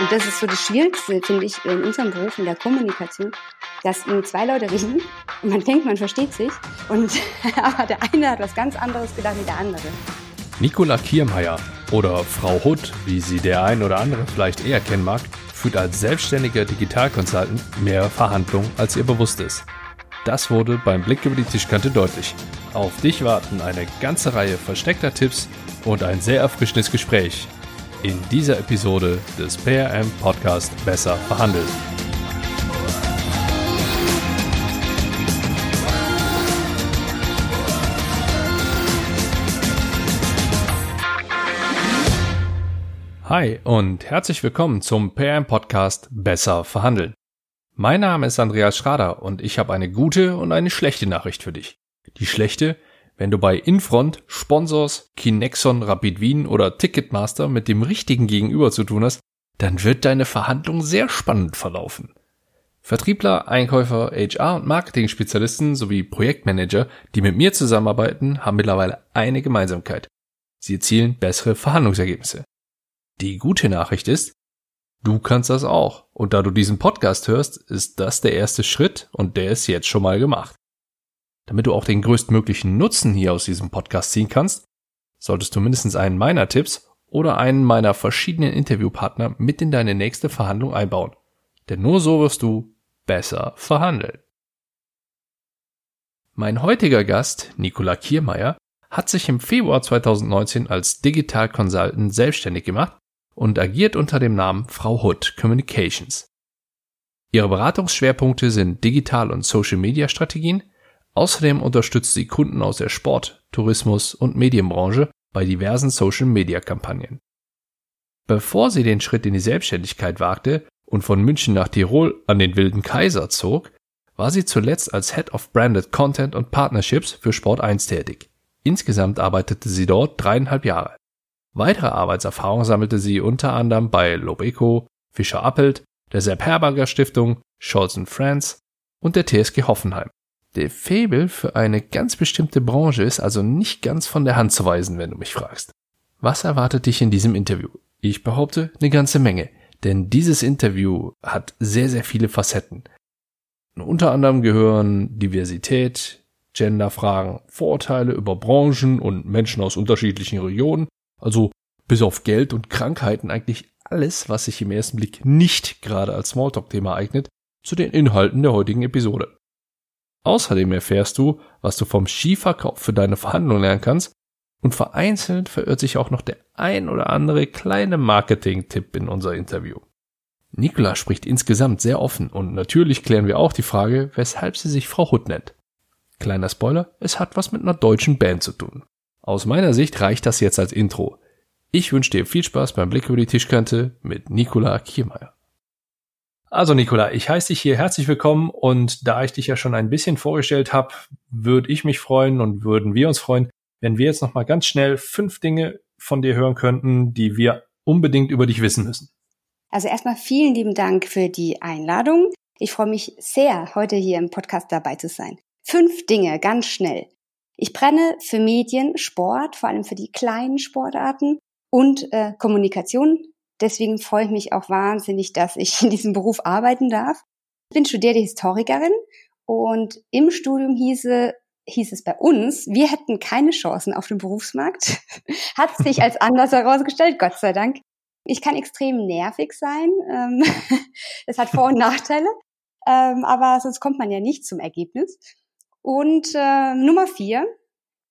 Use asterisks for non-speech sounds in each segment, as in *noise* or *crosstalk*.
Und das ist so das Schwierigste, finde ich, in unserem Beruf, in der Kommunikation, dass irgendwie zwei Leute reden und man denkt, man versteht sich und *laughs* aber der eine hat was ganz anderes gedacht wie der andere. Nicola Kiermeier oder Frau Hutt, wie sie der ein oder andere vielleicht eher kennen mag, führt als selbstständiger Digitalconsultant mehr Verhandlungen, als ihr bewusst ist. Das wurde beim Blick über die Tischkante deutlich. Auf dich warten eine ganze Reihe versteckter Tipps und ein sehr erfrischendes Gespräch in dieser Episode des PRM Podcast Besser verhandeln. Hi und herzlich willkommen zum PRM Podcast Besser verhandeln. Mein Name ist Andreas Schrader und ich habe eine gute und eine schlechte Nachricht für dich. Die schlechte, wenn du bei Infront, Sponsors, Kinexon, Rapid Wien oder Ticketmaster mit dem richtigen Gegenüber zu tun hast, dann wird deine Verhandlung sehr spannend verlaufen. Vertriebler, Einkäufer, HR und Marketing-Spezialisten sowie Projektmanager, die mit mir zusammenarbeiten, haben mittlerweile eine Gemeinsamkeit. Sie erzielen bessere Verhandlungsergebnisse. Die gute Nachricht ist, du kannst das auch. Und da du diesen Podcast hörst, ist das der erste Schritt und der ist jetzt schon mal gemacht. Damit du auch den größtmöglichen Nutzen hier aus diesem Podcast ziehen kannst, solltest du mindestens einen meiner Tipps oder einen meiner verschiedenen Interviewpartner mit in deine nächste Verhandlung einbauen. Denn nur so wirst du besser verhandeln. Mein heutiger Gast, Nicola Kiermeier, hat sich im Februar 2019 als Digital Consultant selbstständig gemacht und agiert unter dem Namen Frau Hood Communications. Ihre Beratungsschwerpunkte sind Digital- und Social-Media-Strategien, Außerdem unterstützt sie Kunden aus der Sport-, Tourismus- und Medienbranche bei diversen Social-Media-Kampagnen. Bevor sie den Schritt in die Selbstständigkeit wagte und von München nach Tirol an den Wilden Kaiser zog, war sie zuletzt als Head of Branded Content und Partnerships für Sport 1 tätig. Insgesamt arbeitete sie dort dreieinhalb Jahre. Weitere Arbeitserfahrung sammelte sie unter anderem bei Lobeco, Fischer Appelt, der Sepp Herberger Stiftung, Scholz Friends und der TSG Hoffenheim. Der Fabel für eine ganz bestimmte Branche ist also nicht ganz von der Hand zu weisen, wenn du mich fragst. Was erwartet dich in diesem Interview? Ich behaupte, eine ganze Menge, denn dieses Interview hat sehr, sehr viele Facetten. Unter anderem gehören Diversität, Genderfragen, Vorurteile über Branchen und Menschen aus unterschiedlichen Regionen, also bis auf Geld und Krankheiten eigentlich alles, was sich im ersten Blick nicht gerade als Smalltalk-Thema eignet, zu den Inhalten der heutigen Episode. Außerdem erfährst du, was du vom Skiverkauf für deine Verhandlung lernen kannst und vereinzelt verirrt sich auch noch der ein oder andere kleine Marketing-Tipp in unser Interview. Nicola spricht insgesamt sehr offen und natürlich klären wir auch die Frage, weshalb sie sich Frau Hutt nennt. Kleiner Spoiler, es hat was mit einer deutschen Band zu tun. Aus meiner Sicht reicht das jetzt als Intro. Ich wünsche dir viel Spaß beim Blick über die Tischkante mit Nicola Kiermeier. Also Nicola, ich heiße dich hier herzlich willkommen und da ich dich ja schon ein bisschen vorgestellt habe, würde ich mich freuen und würden wir uns freuen, wenn wir jetzt noch mal ganz schnell fünf Dinge von dir hören könnten, die wir unbedingt über dich wissen müssen. Also erstmal vielen lieben Dank für die Einladung. Ich freue mich sehr, heute hier im Podcast dabei zu sein. Fünf Dinge, ganz schnell. Ich brenne für Medien, Sport, vor allem für die kleinen Sportarten und äh, Kommunikation, Deswegen freue ich mich auch wahnsinnig, dass ich in diesem Beruf arbeiten darf. Ich bin studierte Historikerin und im Studium hieße, hieß es bei uns, wir hätten keine Chancen auf dem Berufsmarkt. *laughs* Hat sich als anders herausgestellt, Gott sei Dank. Ich kann extrem nervig sein. Ähm, *laughs* das hat Vor- und Nachteile. Ähm, aber sonst kommt man ja nicht zum Ergebnis. Und äh, Nummer vier,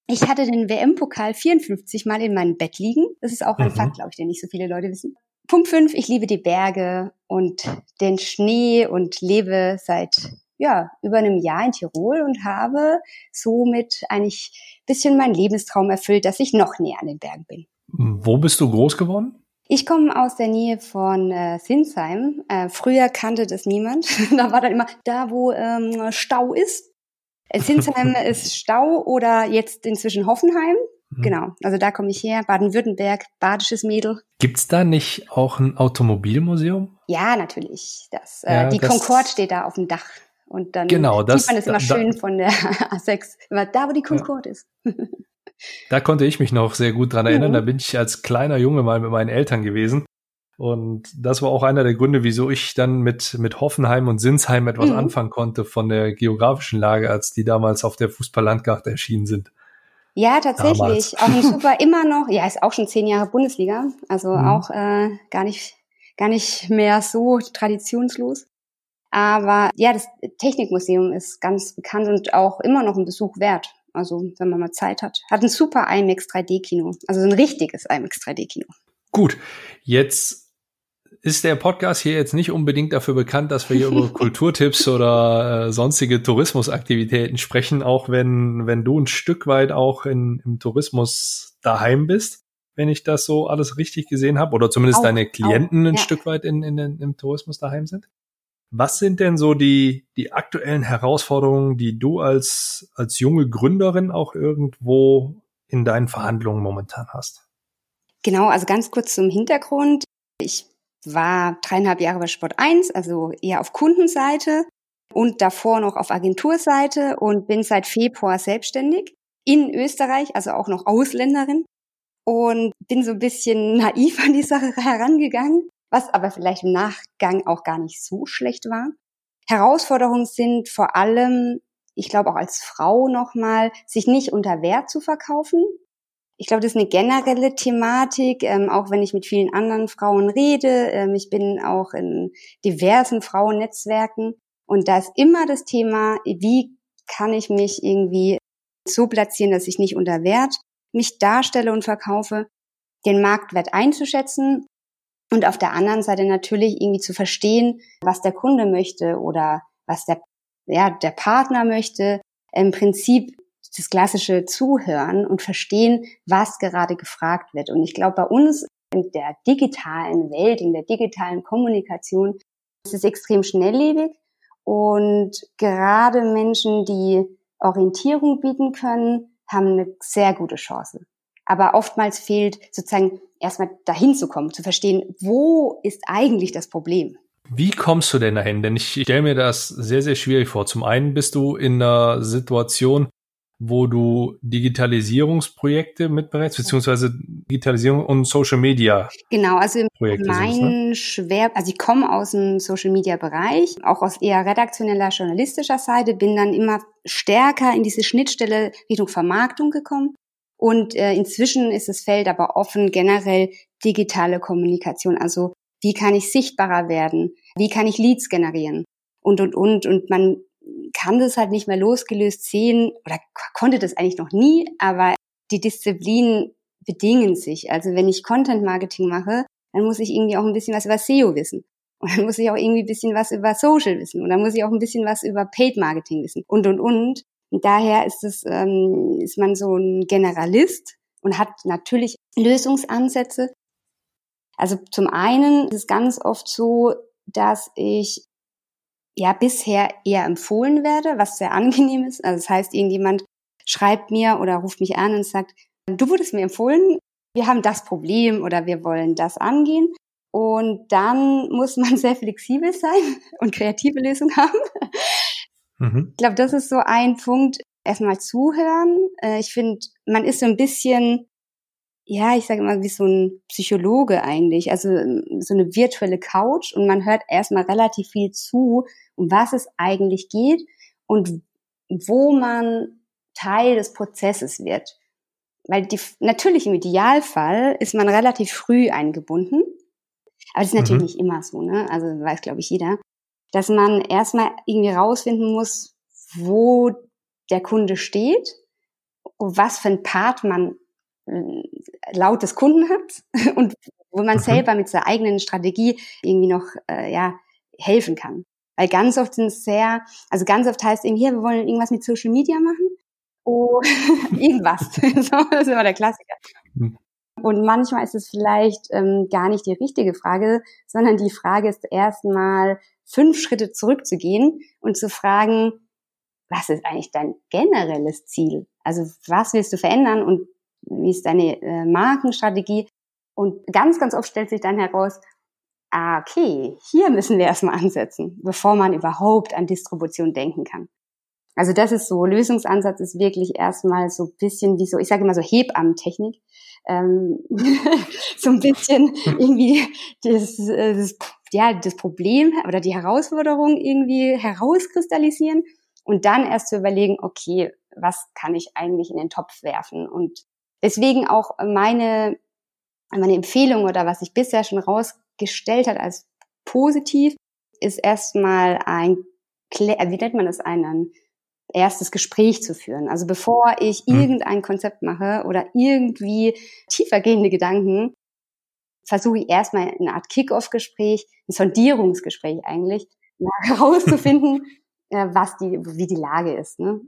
ich hatte den WM-Pokal 54 Mal in meinem Bett liegen. Das ist auch ein mhm. Fakt, glaube ich, den nicht so viele Leute wissen. Punkt fünf, ich liebe die Berge und den Schnee und lebe seit ja, über einem Jahr in Tirol und habe somit eigentlich bisschen meinen Lebenstraum erfüllt, dass ich noch näher an den Bergen bin. Wo bist du groß geworden? Ich komme aus der Nähe von äh, Sinsheim. Äh, früher kannte das niemand. *laughs* da war dann immer da, wo ähm, Stau ist. Äh, Sinsheim *laughs* ist Stau oder jetzt inzwischen Hoffenheim. Mhm. Genau, also da komme ich her, Baden-Württemberg, badisches Mädel. Gibt's da nicht auch ein Automobilmuseum? Ja, natürlich. Das, äh, die das Concorde steht da auf dem Dach. Und dann genau, das, sieht man es immer da, schön von der *laughs* A6, immer da, wo die Concorde ja. ist. *laughs* da konnte ich mich noch sehr gut dran erinnern. Ja. Da bin ich als kleiner Junge mal mit meinen Eltern gewesen. Und das war auch einer der Gründe, wieso ich dann mit, mit Hoffenheim und Sinsheim etwas mhm. anfangen konnte von der geografischen Lage, als die damals auf der Fußballlandkarte erschienen sind. Ja, tatsächlich. Damals. Auch ein super immer noch. Ja, ist auch schon zehn Jahre Bundesliga. Also mhm. auch äh, gar nicht, gar nicht mehr so traditionslos. Aber ja, das Technikmuseum ist ganz bekannt und auch immer noch ein Besuch wert. Also wenn man mal Zeit hat. Hat ein super IMAX 3D-Kino. Also ein richtiges IMAX 3D-Kino. Gut, jetzt ist der Podcast hier jetzt nicht unbedingt dafür bekannt, dass wir hier über *laughs* Kulturtipps oder äh, sonstige Tourismusaktivitäten sprechen, auch wenn, wenn du ein Stück weit auch in, im Tourismus daheim bist, wenn ich das so alles richtig gesehen habe, oder zumindest auch, deine Klienten auch, ein Stück weit in, in, in, im Tourismus daheim sind. Was sind denn so die, die aktuellen Herausforderungen, die du als, als junge Gründerin auch irgendwo in deinen Verhandlungen momentan hast? Genau, also ganz kurz zum Hintergrund. Ich war dreieinhalb Jahre bei Sport 1, also eher auf Kundenseite und davor noch auf Agenturseite und bin seit Februar selbstständig in Österreich, also auch noch Ausländerin und bin so ein bisschen naiv an die Sache herangegangen, was aber vielleicht im Nachgang auch gar nicht so schlecht war. Herausforderungen sind vor allem, ich glaube auch als Frau nochmal, sich nicht unter Wert zu verkaufen, ich glaube, das ist eine generelle Thematik, ähm, auch wenn ich mit vielen anderen Frauen rede. Ähm, ich bin auch in diversen Frauennetzwerken und da ist immer das Thema, wie kann ich mich irgendwie so platzieren, dass ich nicht unter Wert mich darstelle und verkaufe, den Marktwert einzuschätzen und auf der anderen Seite natürlich irgendwie zu verstehen, was der Kunde möchte oder was der, ja, der Partner möchte. Im Prinzip das klassische Zuhören und verstehen, was gerade gefragt wird. Und ich glaube, bei uns in der digitalen Welt, in der digitalen Kommunikation, ist es extrem schnelllebig und gerade Menschen, die Orientierung bieten können, haben eine sehr gute Chance. Aber oftmals fehlt sozusagen erstmal dahin zu kommen, zu verstehen, wo ist eigentlich das Problem? Wie kommst du denn dahin? Denn ich stelle mir das sehr, sehr schwierig vor. Zum einen bist du in einer Situation, wo du Digitalisierungsprojekte mitberätst, beziehungsweise Digitalisierung und Social Media. Genau, also mein ne? Schwer, also ich komme aus dem Social Media Bereich, auch aus eher redaktioneller journalistischer Seite, bin dann immer stärker in diese Schnittstelle Richtung Vermarktung gekommen. Und äh, inzwischen ist das Feld aber offen, generell digitale Kommunikation. Also wie kann ich sichtbarer werden? Wie kann ich Leads generieren? Und, und, und. Und man kann das halt nicht mehr losgelöst sehen oder konnte das eigentlich noch nie, aber die Disziplinen bedingen sich. Also wenn ich Content Marketing mache, dann muss ich irgendwie auch ein bisschen was über SEO wissen. Und dann muss ich auch irgendwie ein bisschen was über Social wissen. Und dann muss ich auch ein bisschen was über Paid Marketing wissen. Und, und, und. Und daher ist es, ähm, ist man so ein Generalist und hat natürlich Lösungsansätze. Also zum einen ist es ganz oft so, dass ich ja bisher eher empfohlen werde, was sehr angenehm ist. Also das heißt, irgendjemand schreibt mir oder ruft mich an und sagt, du wurdest mir empfohlen, wir haben das Problem oder wir wollen das angehen. Und dann muss man *laughs* sehr flexibel sein und kreative Lösungen haben. Mhm. Ich glaube, das ist so ein Punkt. Erstmal zuhören. Äh, ich finde, man ist so ein bisschen ja, ich sage immer, wie so ein Psychologe eigentlich, also ähm, so eine virtuelle Couch und man hört erstmal relativ viel zu, um was es eigentlich geht und wo man Teil des Prozesses wird. Weil die, natürlich im Idealfall ist man relativ früh eingebunden, aber das ist natürlich mhm. nicht immer so, ne? Also weiß, glaube ich, jeder, dass man erstmal irgendwie rausfinden muss, wo der Kunde steht, was für ein Part man äh, laut des Kunden hat *laughs* und wo man mhm. selber mit seiner eigenen Strategie irgendwie noch äh, ja helfen kann. Weil ganz oft sind es sehr, also ganz oft heißt eben hier, wir wollen irgendwas mit Social Media machen. Oh, *laughs* irgendwas. *laughs* so, das ist immer der Klassiker. Mhm. Und manchmal ist es vielleicht ähm, gar nicht die richtige Frage, sondern die Frage ist erstmal fünf Schritte zurückzugehen und zu fragen, was ist eigentlich dein generelles Ziel? Also was willst du verändern und wie ist deine äh, Markenstrategie? Und ganz, ganz oft stellt sich dann heraus, ah, okay, hier müssen wir erstmal ansetzen, bevor man überhaupt an Distribution denken kann. Also das ist so, Lösungsansatz ist wirklich erstmal so ein bisschen wie so, ich sage immer so Hebammentechnik. Ähm, *laughs* so ein bisschen irgendwie das, das, ja, das Problem oder die Herausforderung irgendwie herauskristallisieren und dann erst zu überlegen, okay, was kann ich eigentlich in den Topf werfen? Und deswegen auch meine, meine Empfehlung oder was sich bisher schon rausgestellt hat als positiv, ist erstmal ein, wie nennt man das, einen erstes Gespräch zu führen. Also bevor ich hm. irgendein Konzept mache oder irgendwie tiefergehende Gedanken, versuche ich erstmal eine Art Kick-off-Gespräch, ein Sondierungsgespräch eigentlich, herauszufinden, *laughs* *laughs* äh, was die, wie die Lage ist. Ne?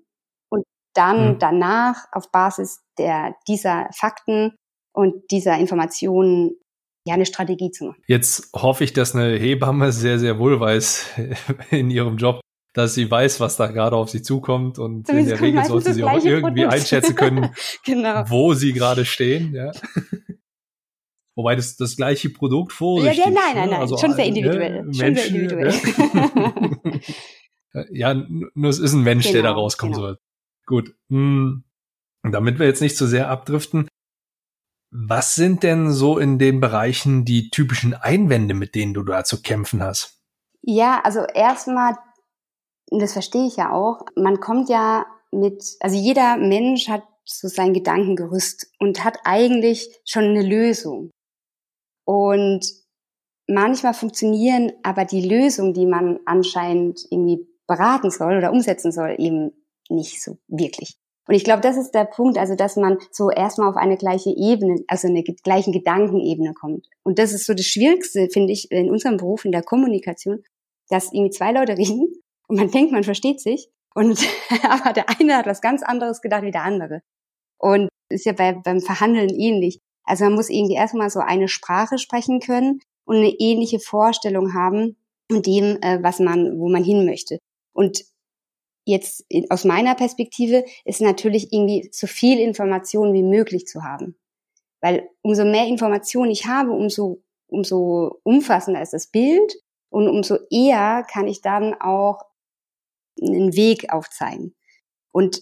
Dann mhm. danach auf Basis der, dieser Fakten und dieser Informationen ja eine Strategie zu machen. Jetzt hoffe ich, dass eine Hebamme sehr, sehr wohl weiß *laughs* in ihrem Job, dass sie weiß, was da gerade auf sie zukommt und in der Regel sollte sie auch irgendwie Produkt. einschätzen können, *laughs* genau. wo sie gerade stehen. Ja. *laughs* Wobei das das gleiche Produkt vor ja, ja, nein, nein, nein, also, schon sehr individuell. Ne, schon sehr individuell. ja, nur es ist ein Mensch, genau, der da rauskommen genau. soll. Gut. Hm. Damit wir jetzt nicht zu so sehr abdriften, was sind denn so in den Bereichen die typischen Einwände, mit denen du da zu kämpfen hast? Ja, also erstmal das verstehe ich ja auch, man kommt ja mit, also jeder Mensch hat so sein Gedankengerüst und hat eigentlich schon eine Lösung. Und manchmal funktionieren aber die Lösungen, die man anscheinend irgendwie beraten soll oder umsetzen soll, eben nicht so wirklich. Und ich glaube, das ist der Punkt, also dass man so erstmal auf eine gleiche Ebene, also eine gleichen Gedankenebene kommt. Und das ist so das Schwierigste, finde ich, in unserem Beruf, in der Kommunikation, dass irgendwie zwei Leute *laughs* reden und man denkt, man versteht sich. Und *laughs* aber der eine hat was ganz anderes gedacht wie der andere. Und ist ja bei, beim Verhandeln ähnlich. Also man muss irgendwie erstmal so eine Sprache sprechen können und eine ähnliche Vorstellung haben mit dem, äh, was man, wo man hin möchte. Und jetzt aus meiner Perspektive ist natürlich irgendwie so viel Information wie möglich zu haben. Weil umso mehr Information ich habe, umso, umso umfassender ist das Bild und umso eher kann ich dann auch einen Weg aufzeigen. Und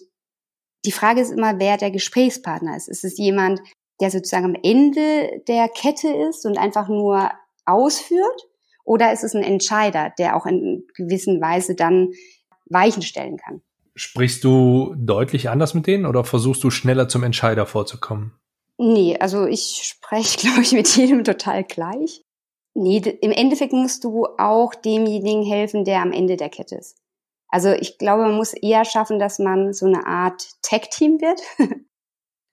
die Frage ist immer, wer der Gesprächspartner ist. Ist es jemand, der sozusagen am Ende der Kette ist und einfach nur ausführt? Oder ist es ein Entscheider, der auch in gewissen Weise dann Weichen stellen kann? Sprichst du deutlich anders mit denen oder versuchst du schneller zum Entscheider vorzukommen? Nee, also ich spreche, *laughs* glaube ich, mit jedem total gleich. Nee, im Endeffekt musst du auch demjenigen helfen, der am Ende der Kette ist. Also ich glaube, man muss eher schaffen, dass man so eine Art Tech-Team wird *laughs*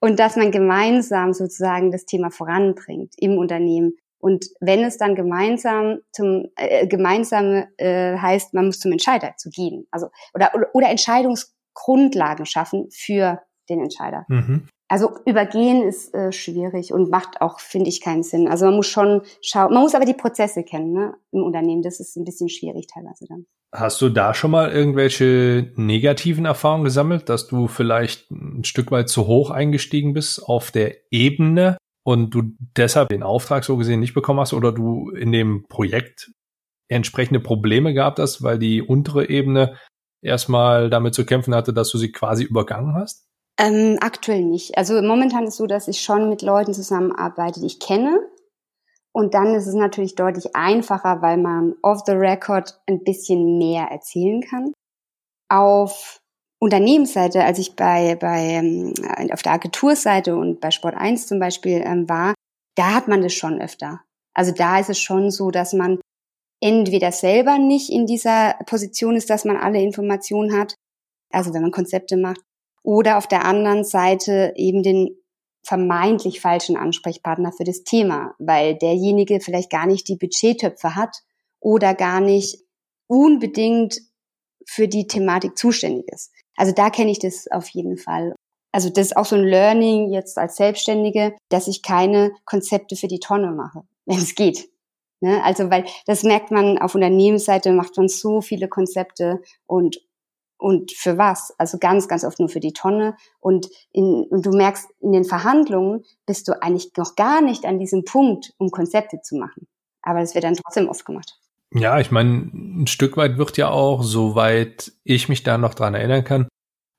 und dass man gemeinsam sozusagen das Thema voranbringt im Unternehmen. Und wenn es dann gemeinsam zum äh, gemeinsam äh, heißt, man muss zum Entscheider zu gehen, also oder oder Entscheidungsgrundlagen schaffen für den Entscheider. Mhm. Also übergehen ist äh, schwierig und macht auch, finde ich, keinen Sinn. Also man muss schon schauen, man muss aber die Prozesse kennen ne, im Unternehmen. Das ist ein bisschen schwierig teilweise dann. Hast du da schon mal irgendwelche negativen Erfahrungen gesammelt, dass du vielleicht ein Stück weit zu hoch eingestiegen bist auf der Ebene und du deshalb den Auftrag so gesehen nicht bekommen hast oder du in dem Projekt entsprechende Probleme gehabt hast, weil die untere Ebene erstmal damit zu kämpfen hatte, dass du sie quasi übergangen hast? Ähm, aktuell nicht. Also momentan ist es so, dass ich schon mit Leuten zusammenarbeite, die ich kenne. Und dann ist es natürlich deutlich einfacher, weil man off the record ein bisschen mehr erzählen kann. Auf Unternehmensseite, als ich bei, bei ähm, auf der Agenturseite und bei Sport 1 zum Beispiel ähm, war, da hat man das schon öfter. Also da ist es schon so, dass man entweder selber nicht in dieser Position ist, dass man alle Informationen hat, also wenn man Konzepte macht, oder auf der anderen Seite eben den vermeintlich falschen Ansprechpartner für das Thema, weil derjenige vielleicht gar nicht die Budgettöpfe hat oder gar nicht unbedingt für die Thematik zuständig ist. Also da kenne ich das auf jeden Fall. Also das ist auch so ein Learning jetzt als Selbstständige, dass ich keine Konzepte für die Tonne mache, *laughs* wenn es geht. Ne? Also weil das merkt man auf Unternehmensseite, macht man so viele Konzepte und und für was? Also ganz, ganz oft nur für die Tonne. Und, in, und du merkst, in den Verhandlungen bist du eigentlich noch gar nicht an diesem Punkt, um Konzepte zu machen. Aber das wird dann trotzdem oft gemacht. Ja, ich meine, ein Stück weit wird ja auch, soweit ich mich da noch dran erinnern kann,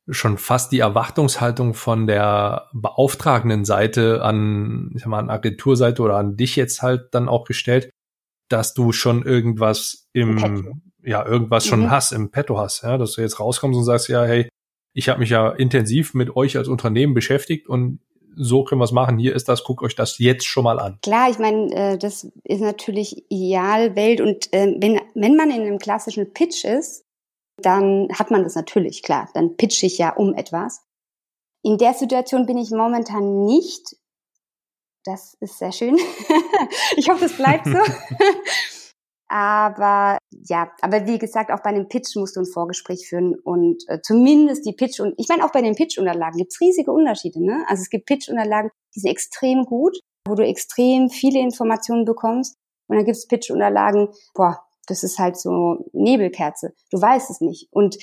schon fast die Erwartungshaltung von der beauftragenden Seite an, ich sag mal, an Agenturseite oder an dich jetzt halt dann auch gestellt, dass du schon irgendwas im, ja, irgendwas mhm. schon hast, im Petto hast, ja, dass du jetzt rauskommst und sagst, ja, hey, ich habe mich ja intensiv mit euch als Unternehmen beschäftigt und so können wir es machen, hier ist das, guckt euch das jetzt schon mal an. Klar, ich meine, äh, das ist natürlich Idealwelt und äh, wenn, wenn man in einem klassischen Pitch ist, dann hat man das natürlich, klar, dann pitch ich ja um etwas. In der Situation bin ich momentan nicht. Das ist sehr schön. *laughs* ich hoffe, es bleibt so. *laughs* Aber ja, aber wie gesagt, auch bei einem Pitch musst du ein Vorgespräch führen und äh, zumindest die Pitch und ich meine auch bei den Pitch-Unterlagen gibt's riesige Unterschiede. Ne? Also es gibt Pitch-Unterlagen, die sind extrem gut, wo du extrem viele Informationen bekommst und dann gibt's Pitch-Unterlagen, boah, das ist halt so Nebelkerze. Du weißt es nicht und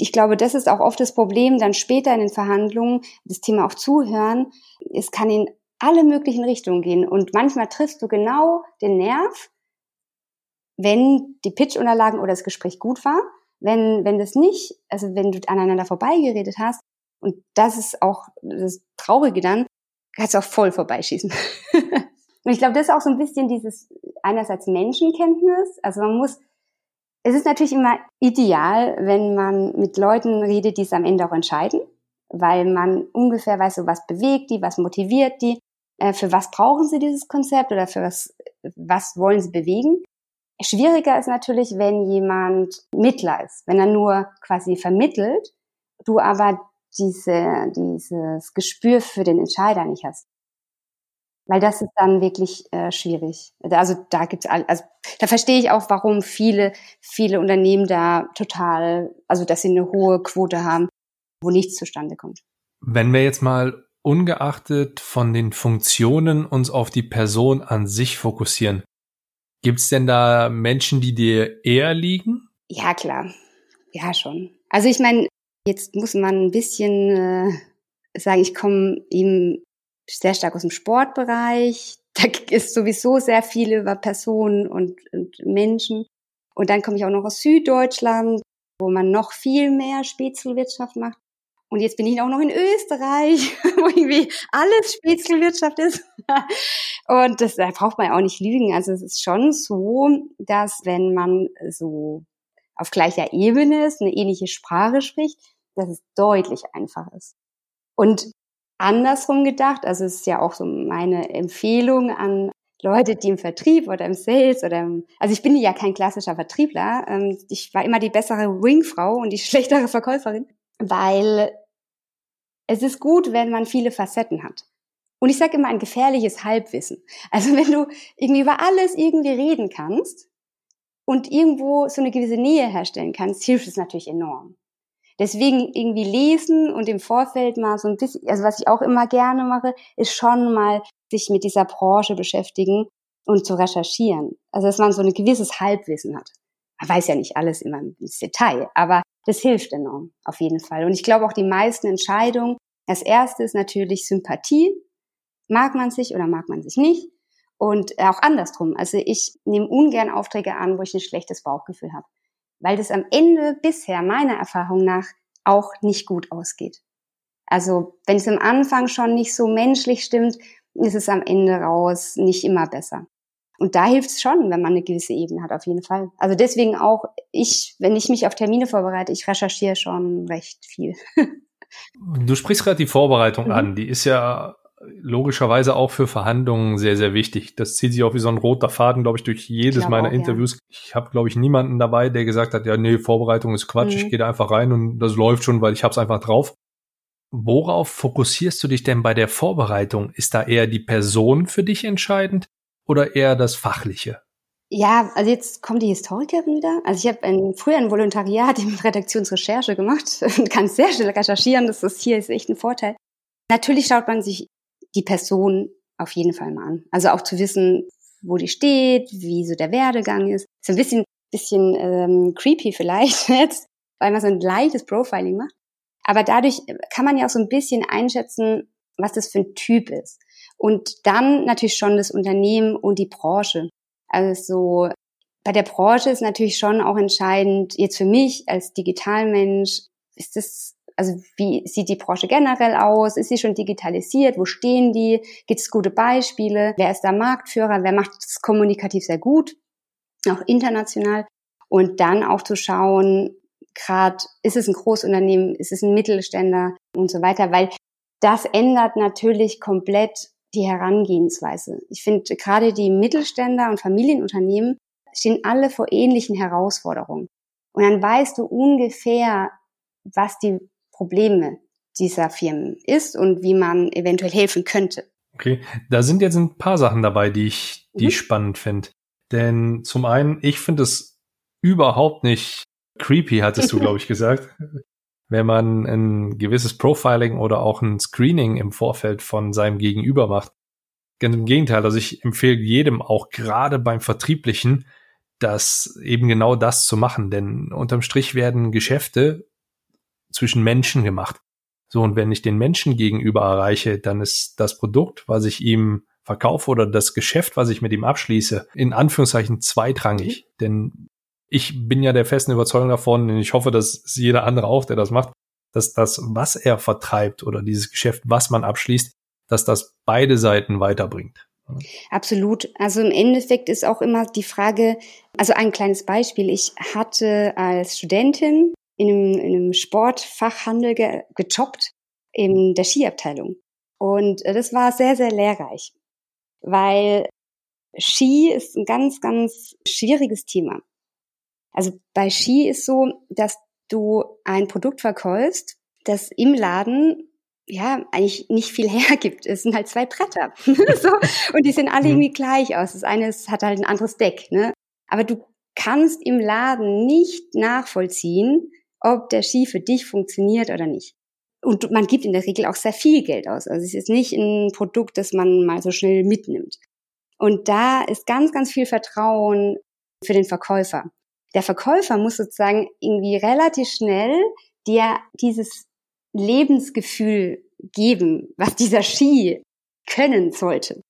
ich glaube, das ist auch oft das Problem, dann später in den Verhandlungen, das Thema auch zuhören. Es kann in alle möglichen Richtungen gehen und manchmal triffst du genau den Nerv, wenn die Pitch-Unterlagen oder das Gespräch gut war. Wenn, wenn das nicht, also wenn du aneinander vorbeigeredet hast, und das ist auch das Traurige dann, kannst du auch voll vorbeischießen. *laughs* und ich glaube, das ist auch so ein bisschen dieses einerseits Menschenkenntnis. Also man muss, es ist natürlich immer ideal, wenn man mit Leuten redet, die es am Ende auch entscheiden, weil man ungefähr weiß, so was bewegt die, was motiviert die, äh, für was brauchen sie dieses Konzept oder für was, was wollen sie bewegen. Schwieriger ist natürlich, wenn jemand Mittler ist, wenn er nur quasi vermittelt, du aber diese, dieses Gespür für den Entscheider nicht hast. Weil das ist dann wirklich äh, schwierig. Also da gibt's also da verstehe ich auch, warum viele, viele Unternehmen da total, also dass sie eine hohe Quote haben, wo nichts zustande kommt. Wenn wir jetzt mal ungeachtet von den Funktionen uns auf die Person an sich fokussieren, Gibt's denn da Menschen, die dir eher liegen? Ja, klar. Ja, schon. Also ich meine, jetzt muss man ein bisschen äh, sagen, ich komme eben sehr stark aus dem Sportbereich. *laughs* Da ist sowieso sehr viel über Personen und, und Menschen. Und dann komme ich auch noch aus Süddeutschland, wo man noch viel mehr Spätzlewirtschaft macht. Und jetzt bin ich auch noch in Österreich, *laughs* wo irgendwie alles Spätzlewirtschaft ist. *laughs* Und das, da braucht man auch nicht lügen. Also es ist schon so, dass wenn man so auf gleicher Ebene ist, eine ähnliche Sprache spricht, dass es deutlich einfacher ist. Und andersrum gedacht, also es ist ja auch so meine Empfehlung an Leute, die im Vertrieb oder im Sales oder im, also ich bin ja kein klassischer Vertriebler. Ähm, ich war immer die bessere Wingfrau und die *laughs* schlechtere Verkäuferin, weil es ist gut, wenn man viele Facetten hat. Und ich sage immer ein gefährliches Halbwissen. Also *laughs* wenn du irgendwie über alles irgendwie reden kannst und irgendwo so eine gewisse Nähe herstellen kannst, hilft es natürlich enorm. Deswegen irgendwie lesen und im Vorfeld mal so ein bisschen, also was ich auch immer gerne mache, ist schon mal sich mit dieser Branche beschäftigen und zu recherchieren. Also dass man so ein gewisses Halbwissen hat. Man weiß ja nicht alles immer ins Detail, aber das hilft enorm, auf jeden Fall. Und ich glaube auch die meisten Entscheidungen, das erste ist natürlich Sympathie. Mag man sich oder mag man sich nicht? Und auch andersrum. Also ich nehme ungern Aufträge an, wo ich ein schlechtes Bauchgefühl habe. Weil das am Ende bisher meiner Erfahrung nach auch nicht gut ausgeht. Also wenn es am Anfang schon nicht so menschlich stimmt, ist es am Ende raus nicht immer besser. Und da hilft es schon, wenn man eine gewisse Ebene hat, auf jeden Fall. Also deswegen auch ich, wenn ich mich auf Termine vorbereite, ich recherchiere schon recht viel. *laughs* Du sprichst gerade die Vorbereitung mhm. an. Die ist ja logischerweise auch für Verhandlungen sehr, sehr wichtig. Das zieht sich auch wie so ein roter Faden, glaube ich, durch jedes meiner auch, Interviews. Ja. Ich habe, glaube ich, niemanden dabei, der gesagt hat, ja, nee, Vorbereitung ist Quatsch, mhm. ich gehe da einfach rein und das läuft schon, weil ich habe es einfach drauf. Worauf fokussierst du dich denn bei der Vorbereitung? Ist da eher die Person für dich entscheidend oder eher das Fachliche? Ja, also jetzt kommt die Historikerin wieder. Also ich habe ein, früher ein Volontariat in *laughs* Redaktionsrecherche gemacht *laughs* und kann sehr schnell recherchieren. Das ist hier ist echt ein Vorteil. Natürlich schaut man sich die Person auf jeden Fall mal an. Also auch zu wissen, wo die steht, wie so der Werdegang ist. Ist ein bisschen, bisschen ähm, creepy vielleicht *laughs* jetzt, weil man so ein leichtes Profiling macht. Aber dadurch kann man ja auch so ein bisschen einschätzen, was das für ein Typ ist. Und dann natürlich schon das Unternehmen und die Branche. Also bei der Branche ist natürlich schon auch entscheidend, jetzt für mich als Digitalmensch, ist das, also wie sieht die Branche generell aus? Ist sie schon digitalisiert? Wo stehen die? Gibt es gute Beispiele? Wer ist da Marktführer? Wer macht es kommunikativ sehr gut? Auch international. Und dann auch zu schauen, gerade ist es ein Großunternehmen, ist es ein Mittelständler und so weiter, weil das ändert natürlich komplett die Herangehensweise. Ich finde gerade die Mittelständler und Familienunternehmen stehen alle vor ähnlichen Herausforderungen. Und dann weißt du ungefähr, was die Probleme dieser Firmen ist und wie man eventuell helfen könnte. Okay, da sind jetzt ein paar Sachen dabei, die ich, die mhm. ich spannend finde. Denn zum einen, ich finde es überhaupt nicht creepy, hattest du, *laughs* glaube ich, gesagt, wenn man ein gewisses Profiling oder auch ein Screening im Vorfeld von seinem Gegenüber macht. Ganz im Gegenteil, also ich empfehle jedem auch gerade beim Vertrieblichen, das eben genau das zu machen, denn unterm Strich werden Geschäfte zwischen Menschen gemacht. So, und wenn ich den Menschen gegenüber erreiche, dann ist das Produkt, was ich ihm verkaufe oder das Geschäft, was ich mit ihm abschließe, in Anführungszeichen zweitrangig. Mhm. Denn ich bin ja der festen Überzeugung davon, und ich hoffe, dass jeder andere auch, der das macht, dass das, was er vertreibt oder dieses Geschäft, was man abschließt, dass das beide Seiten weiterbringt. Absolut. Also im Endeffekt ist auch immer die Frage, also ein kleines Beispiel. Ich hatte als Studentin in einem, in einem Sportfachhandel ge, gejobbt in der Skiabteilung. Und das war sehr, sehr lehrreich, weil Ski ist ein ganz, ganz schwieriges Thema. Also bei Ski ist so, dass du ein Produkt verkaufst, das im Laden ja eigentlich nicht viel *laughs* hergibt. Es sind halt zwei Bretter. *laughs* so, und die sehen alle mhm. irgendwie gleich aus. Das eine ist, hat halt ein anderes Deck, ne? Aber du kannst im Laden nicht nachvollziehen, ob der Ski für dich funktioniert oder nicht. Und man gibt in der Regel auch sehr viel Geld aus. Also es ist nicht ein Produkt, das man mal so schnell mitnimmt. Und da ist ganz, ganz viel Vertrauen für den Verkäufer der Verkäufer muss sozusagen irgendwie relativ schnell dir dieses Lebensgefühl geben, was dieser Ski können sollte.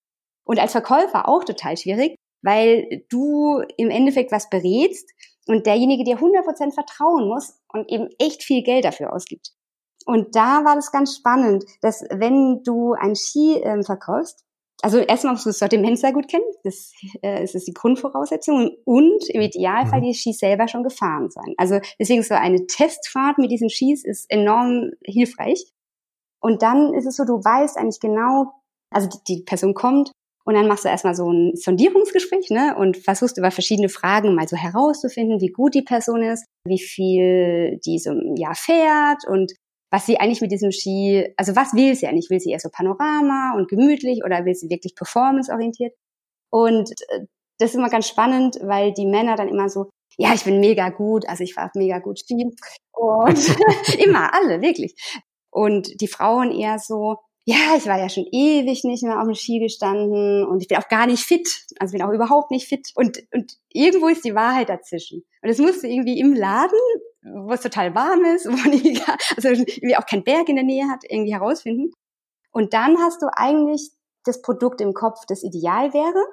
Und als Verkäufer auch total schwierig, weil du im Endeffekt was berätst und derjenige dir 100% vertrauen muss und eben echt viel Geld dafür ausgibt. Und da war das ganz spannend, dass wenn du ein Ski ähm, verkaufst, also erstmal musst du das Sortiment sehr gut kennen. Das, äh, ist die Grundvoraussetzung. Und im Idealfall mhm. die Skis selber schon gefahren sein. Also deswegen so eine Testfahrt mit diesen Skis ist enorm hilfreich. Und dann ist es so, du weißt eigentlich genau, also die, die Person kommt und dann machst du erstmal so ein Sondierungsgespräch, ne? Und versuchst über verschiedene Fragen mal so herauszufinden, wie gut die Person ist, wie viel die so Jahr fährt und was sie eigentlich mit diesem Ski, also was will sie eigentlich? Will sie eher so Panorama und gemütlich oder will sie wirklich performanceorientiert? Und äh, das ist immer ganz spannend, weil die Männer dann immer so, ja, ich bin mega gut, also ich fahre mega gut Ski. Und *laughs* immer, alle, wirklich. Und die Frauen eher so, ja, ich war ja schon ewig nicht mehr auf dem Ski gestanden und ich bin auch gar nicht fit. Also bin auch überhaupt nicht fit. Und, und irgendwo ist die Wahrheit dazwischen. Und das musst du irgendwie im Laden wo es total warm ist, *laughs* wo irgendwie, also irgendwie auch kein Berg in der Nähe hat, irgendwie herausfinden. Und dann hast du eigentlich das Produkt im Kopf, das ideal wäre.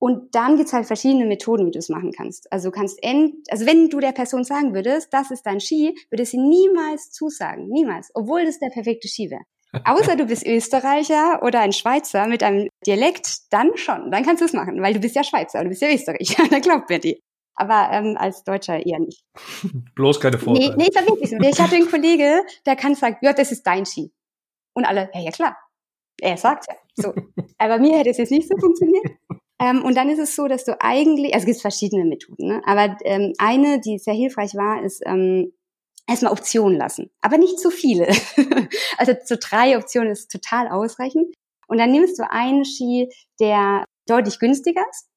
Und dann gibt's halt verschiedene Methoden, wie du es machen kannst. Also du kannst end, also wenn du der Person sagen würdest, das ist dein Ski, würde sie niemals zusagen, niemals, obwohl das der perfekte Ski wäre. Außer du bist Österreicher oder ein Schweizer mit einem Dialekt, dann schon, dann kannst du es machen, weil du bist ja Schweizer, du bist ja Österreicher, *laughs* dann glaubt mir die aber ähm, als Deutscher eher nicht. *laughs* Bloß keine Vorteile. Nee, nee, ist ja wirklich so. Ich hatte einen Kollege, der kann sagen, ja, das ist dein Ski. Und alle, ja, ja klar. Er sagt ja. So. Aber mir hätte es jetzt nicht so funktioniert. Ähm, und dann ist es so, dass du eigentlich, also es gibt verschiedene Methoden, ne? aber ähm, eine, die sehr hilfreich war, ist ähm, erstmal Optionen lassen. Aber nicht zu viele. *laughs* also zu drei Optionen ist total ausreichend. Und dann nimmst du einen Ski, der deutlich günstiger ist,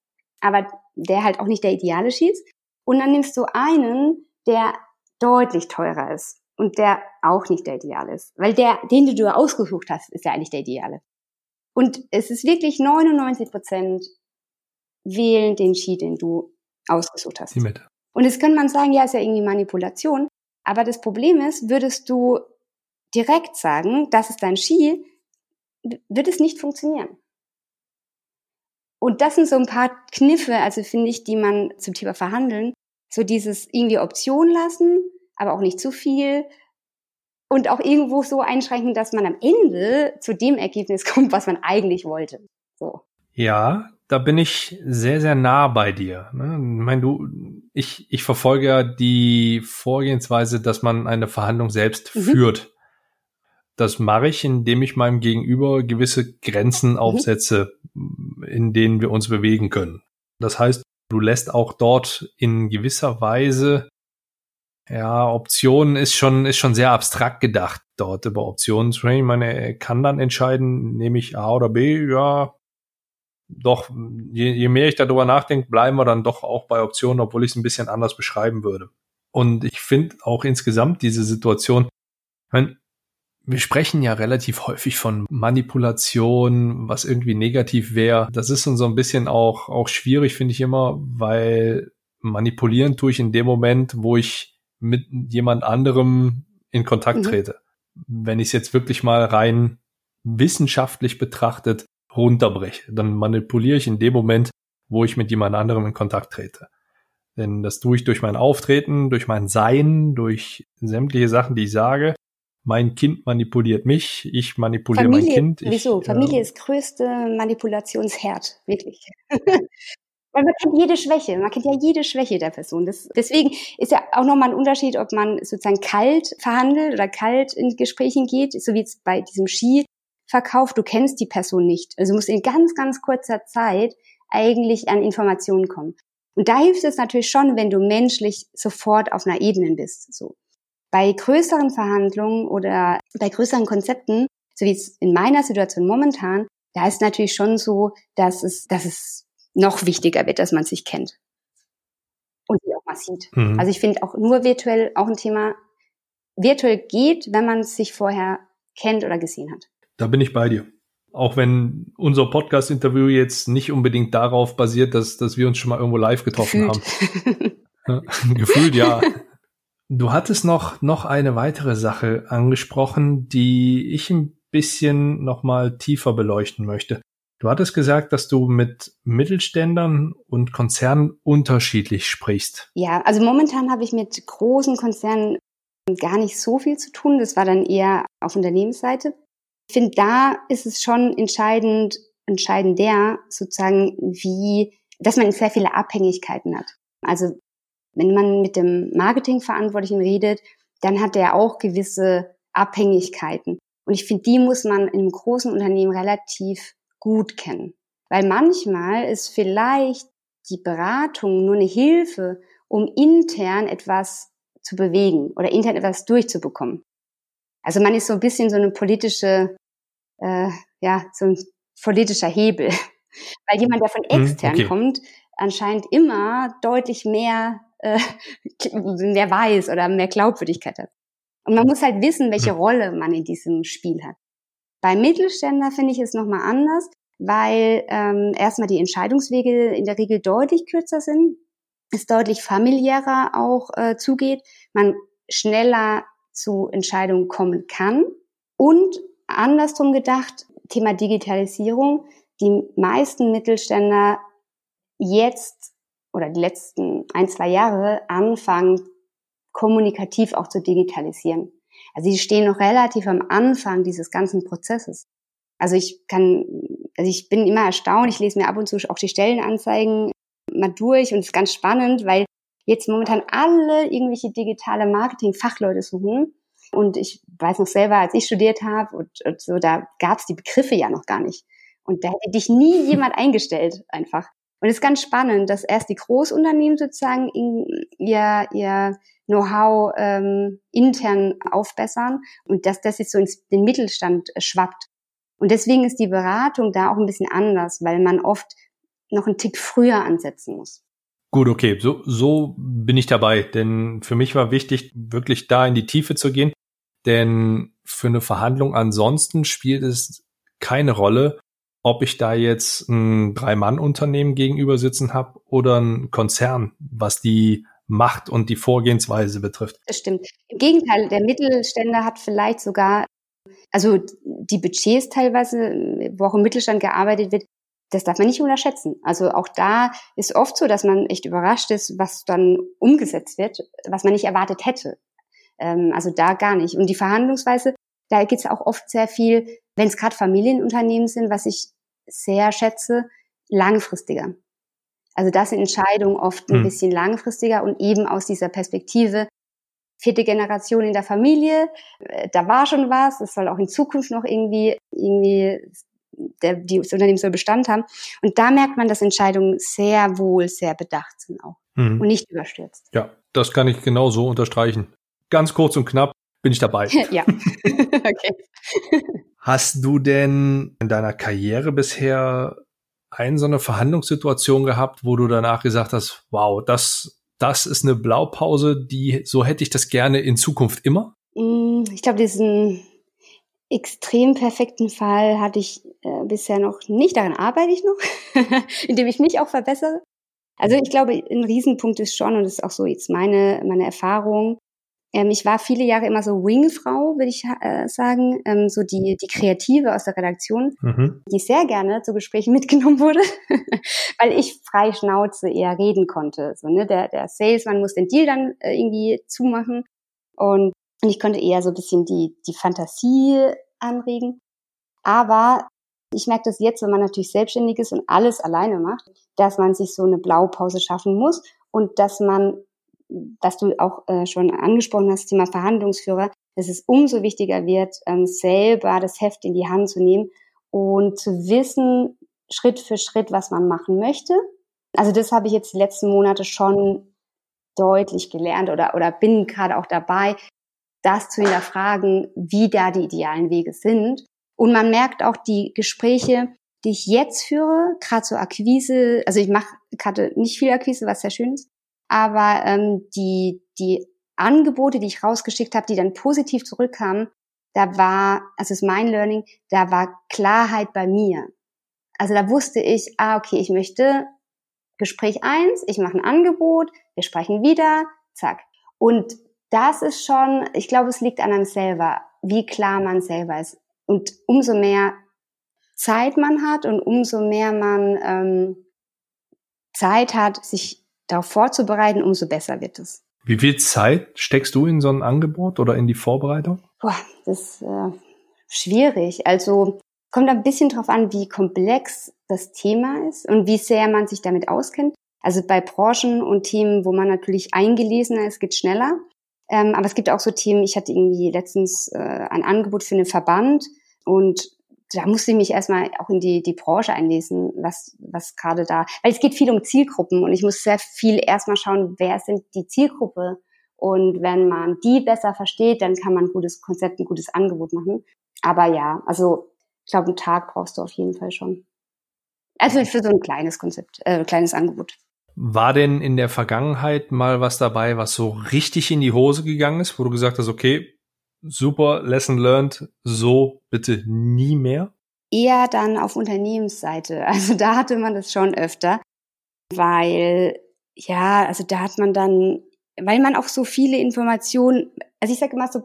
aber der halt auch nicht der ideale schießt. Und dann nimmst du einen, der deutlich teurer ist und der auch nicht der ideale ist. Weil der, den du dir ausgesucht hast, ist ja eigentlich der ideale. Und es ist wirklich 99 Prozent wählen den Ski, den du ausgesucht hast. Die Mitte. Und jetzt könnte man sagen, ja, ist ja irgendwie Manipulation. Aber das Problem ist, würdest du direkt sagen, das ist dein Ski, wird es nicht funktionieren. Und das sind so ein paar Kniffe, also finde ich, die man zum Thema Verhandeln, so dieses irgendwie Option lassen, aber auch nicht zu viel und auch irgendwo so einschränken, dass man am Ende zu dem Ergebnis *laughs* kommt, was man eigentlich wollte. So. Ja, da bin ich sehr, sehr nah bei dir. Ne? Ich meine, du, ich, ich verfolge ja die Vorgehensweise, dass man eine Verhandlung selbst mhm. führt. Das mache ich, indem ich meinem Gegenüber gewisse Grenzen mhm. In denen wir uns bewegen können. Das heißt, du lässt auch dort in gewisser Weise ja, Optionen ist schon, ist schon sehr abstrakt gedacht dort über Optionen zu sprechen. Man kann dann entscheiden, nehme ich A oder B, ja, doch, je, je mehr ich darüber nachdenke, bleiben wir dann doch auch bei Optionen, obwohl ich es ein bisschen anders beschreiben würde. Und ich finde auch insgesamt diese Situation, ich meine, wir sprechen ja relativ häufig von Manipulation, was irgendwie negativ wäre. Das ist so ein bisschen auch, auch schwierig, finde ich immer, weil manipulieren tue ich in dem Moment, wo ich mit jemand anderem in Kontakt mhm. trete. Wenn ich es jetzt wirklich mal rein wissenschaftlich betrachtet runterbreche, dann manipuliere ich in dem Moment, wo ich mit jemand anderem in Kontakt trete. Denn das tue ich durch mein Auftreten, durch mein Sein, durch sämtliche Sachen, die ich sage. Mein Kind manipuliert mich, ich manipuliere Familie, mein Kind. Ich, wieso? Familie äh, ist größte Manipulationsherd, wirklich. *laughs* Weil man kennt jede Schwäche, man kennt ja jede Schwäche der Person. Das, deswegen ist ja auch nochmal ein Unterschied, ob man sozusagen kalt verhandelt oder kalt in Gesprächen geht, so wie jetzt bei diesem Skiverkauf. Du kennst die Person nicht. Also musst in ganz, ganz kurzer Zeit eigentlich an Informationen kommen. Und da hilft es natürlich schon, wenn du menschlich sofort auf einer Ebene bist. So. Bei größeren Verhandlungen oder bei größeren Konzepten, so wie es in meiner Situation momentan, da ist natürlich schon so, dass es, dass es noch wichtiger wird, dass man sich kennt und die auch mal sieht. Mhm. Also ich finde auch nur virtuell auch ein Thema, virtuell geht, wenn man sich vorher kennt oder gesehen hat. Da bin ich bei dir. Auch wenn unser Podcast-Interview jetzt nicht unbedingt darauf basiert, dass, dass wir uns schon mal irgendwo live getroffen Gefühlt. haben. *laughs* Gefühlt, ja. *laughs* Du hattest noch, noch eine weitere Sache angesprochen, die ich ein bisschen noch mal tiefer beleuchten möchte. Du hattest gesagt, dass du mit Mittelständern und Konzernen unterschiedlich sprichst. Ja, also momentan habe ich mit großen Konzernen gar nicht so viel zu tun. Das war dann eher auf Unternehmensseite. Ich finde, da ist es schon entscheidend, entscheidend der sozusagen, wie, dass man sehr viele Abhängigkeiten hat. Also wenn man mit dem Marketingverantwortlichen redet, dann hat er auch gewisse Abhängigkeiten. Und ich finde, die muss man in einem großen Unternehmen relativ gut kennen. Weil manchmal ist vielleicht die Beratung nur eine Hilfe, um intern etwas zu bewegen oder intern etwas durchzubekommen. Also man ist so ein bisschen so eine politische, äh, ja, so ein politischer Hebel. *laughs* Weil jemand, der von hm, extern okay. kommt, anscheinend immer deutlich mehr, äh, mehr weiß oder mehr Glaubwürdigkeit hat. Und man muss halt wissen, welche hm. Rolle man in diesem Spiel hat. Bei Mittelständler finde ich es nochmal anders, weil ähm, erstmal die Entscheidungswege in der Regel deutlich kürzer sind, es deutlich familiärer auch äh, zugeht, man schneller zu Entscheidungen kommen kann und andersrum gedacht, Thema Digitalisierung, die meisten Mittelständler jetzt oder die letzten ein, zwei Jahre anfangen, kommunikativ auch zu digitalisieren. Also sie stehen noch relativ am Anfang dieses ganzen Prozesses. Also ich kann, also ich bin immer erstaunt, ich lese mir ab und zu auch die Stellenanzeigen mal durch und es ist ganz spannend, weil jetzt momentan alle irgendwelche digitale Marketing-Fachleute suchen. Und ich weiß noch selber, als ich studiert habe und, und so, da gab es die Begriffe ja noch gar nicht. Und da hätte dich nie jemand eingestellt, einfach. Und es ist ganz spannend, dass erst die Großunternehmen sozusagen ihr, ihr Know-how ähm, intern aufbessern und dass das jetzt so ins den Mittelstand äh, schwappt. Und deswegen ist die Beratung da auch ein bisschen anders, weil man oft noch einen Tick früher ansetzen muss. Gut, okay, so, so bin ich dabei, denn für mich war wichtig, wirklich da in die Tiefe zu gehen, denn für eine Verhandlung ansonsten spielt es keine Rolle, ob ich da jetzt ein Drei-Mann-Unternehmen gegenüber sitzen habe oder ein Konzern, was die Macht und die Vorgehensweise betrifft. Das stimmt. Im Gegenteil, der Mittelständler hat vielleicht sogar also die Budgets teilweise, wo auch im Mittelstand gearbeitet wird, das darf man nicht unterschätzen. Also auch da ist oft so, dass man echt überrascht ist, was dann umgesetzt wird, was man nicht erwartet hätte. Ähm, also da gar nicht. Und die Verhandlungsweise, da geht es auch oft sehr viel, wenn es gerade Familienunternehmen sind, was ich sehr schätze, langfristiger. Also das sind Entscheidungen oft ein mhm. bisschen langfristiger und eben aus dieser Perspektive, vierte Generation in der Familie, äh, da war schon was, es soll auch in Zukunft noch irgendwie, irgendwie der, die, das Unternehmen soll Bestand haben. Und da merkt man, dass Entscheidungen sehr wohl, sehr bedacht sind auch mhm. und nicht überstürzt. Ja, das kann ich genau so unterstreichen. Ganz kurz und knapp bin ich dabei. *laughs* ja. *laughs* okay. Hast du denn in deiner Karriere bisher eine so eine Verhandlungssituation gehabt, wo du danach gesagt hast, wow, das, das ist eine Blaupause, die, so hätte ich das gerne in Zukunft immer? Mm, ich glaube, diesen extrem perfekten Fall hatte ich äh, bisher noch nicht. Daran arbeite ich noch, *laughs* indem ich mich auch verbessere. Also ich glaube, ein Riesenpunkt ist schon, und das ist auch so jetzt meine, meine Erfahrung, ähm, ich war viele Jahre immer so Wingfrau, würde ich äh, sagen, ähm, so die, die Kreative aus der Redaktion, mhm. die sehr gerne zu Gesprächen *laughs* mitgenommen wurde, weil ich frei Schnauze eher reden konnte. So, ne? der, der Salesman muss den Deal dann äh, irgendwie zumachen und ich konnte eher so ein bisschen die, die Fantasie anregen. Aber ich merke das jetzt, wenn man natürlich selbstständig ist und alles alleine macht, dass man sich so eine Blaupause schaffen muss und dass man was du auch äh, schon angesprochen hast, Thema Verhandlungsführer, dass es umso wichtiger wird, ähm, selber das Heft in die Hand zu nehmen und zu wissen, Schritt für Schritt, was man machen möchte. Also das habe ich jetzt die letzten Monate schon deutlich gelernt oder, oder bin gerade auch dabei, das zu hinterfragen, wie da die idealen Wege sind. Und man merkt auch die Gespräche, die ich jetzt führe, gerade so Akquise, also ich mache gerade nicht viel Akquise, was sehr schön ist, aber ähm, die, die Angebote, die ich rausgeschickt habe, die dann positiv zurückkamen, da war, also ist mein Learning, da war Klarheit bei mir. Also da wusste ich, ah, okay, ich möchte Gespräch eins, ich mache ein Angebot, wir sprechen wieder, zack. Und das ist schon, ich glaube, es liegt an einem selber, wie klar man selber ist. Und umso mehr Zeit man hat und umso mehr man ähm, Zeit hat, sich darauf vorzubereiten, umso besser wird es. Wie viel Zeit steckst du in so ein Angebot oder in die Vorbereitung? Boah, das ist äh, schwierig. Also kommt ein bisschen drauf an, wie komplex das Thema ist und wie sehr man sich damit auskennt. Also bei Branchen und Themen, wo man natürlich eingelesener ist, geht schneller. Ähm, aber es gibt auch so Themen, ich hatte irgendwie letztens äh, ein Angebot für einen Verband und da musste ich mich erstmal auch in die, die Branche einlesen, was, was gerade da, weil es geht viel um Zielgruppen und ich muss sehr viel erstmal schauen, wer sind die Zielgruppe. Und wenn man die besser versteht, dann kann man ein gutes Konzept, ein gutes Angebot machen. Aber ja, also ich glaube, einen Tag brauchst du auf jeden Fall schon. Also für so ein kleines Konzept, äh, kleines Angebot. War denn in der Vergangenheit mal was dabei, was so richtig in die Hose gegangen ist, wo du gesagt hast, okay, super, Lesson learned, so bitte nie mehr? Eher dann auf Unternehmensseite. *laughs* Also da hatte man das schon öfter, weil, ja, also da hat man dann, weil man auch so viele Informationen, also ich sage immer so,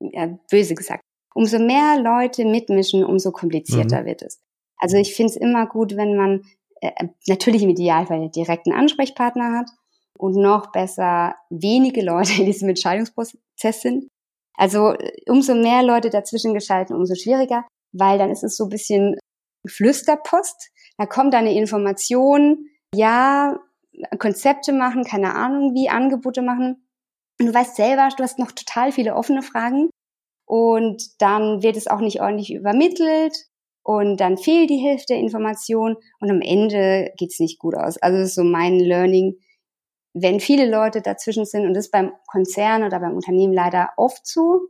ja, böse gesagt, umso mehr Leute mitmischen, umso komplizierter mhm. wird es. Also ich finde es immer gut, wenn man äh, natürlich im Idealfall direkten Ansprechpartner hat und noch besser wenige Leute in diesem Entscheidungsprozess sind, also umso mehr Leute dazwischen geschalten, umso schwieriger, weil dann ist es so ein bisschen Flüsterpost. Da kommt eine Information, ja, Konzepte machen, keine Ahnung wie, Angebote machen. Und du weißt selber, du hast noch total viele offene Fragen und dann wird es auch nicht ordentlich übermittelt und dann fehlt die Hälfte der Information und am Ende geht's nicht gut aus. Also das ist so mein Learning wenn viele Leute dazwischen sind, und das ist beim Konzern oder beim Unternehmen leider oft so,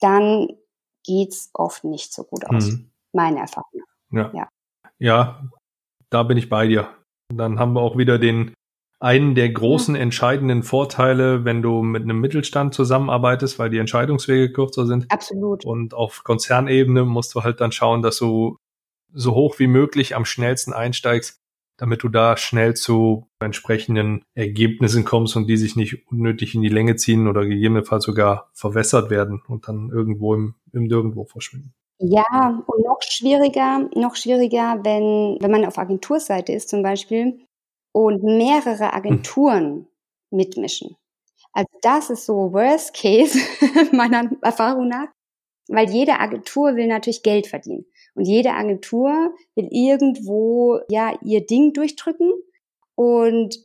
dann geht's oft nicht so gut aus. Mhm. Meine Erfahrung. Ja. ja. Ja, da bin ich bei dir. Dann haben wir auch wieder den einen der großen ja. entscheidenden Vorteile, wenn du mit einem Mittelstand zusammenarbeitest, weil die Entscheidungswege kürzer sind. Absolut. Und auf Konzernebene musst du halt dann schauen, dass du so hoch wie möglich am schnellsten einsteigst, damit du da schnell zu entsprechenden Ergebnissen kommst und die sich nicht unnötig in die Länge ziehen oder gegebenenfalls sogar verwässert werden und dann irgendwo im, im Nirgendwo verschwinden. Ja, und noch schwieriger, noch schwieriger, wenn, wenn man auf Agenturseite ist zum Beispiel und mehrere Agenturen hm. mitmischen. Also das ist so Worst Case *laughs* meiner Erfahrung nach, weil jede Agentur will natürlich Geld verdienen und jede Agentur will irgendwo ja ihr Ding durchdrücken und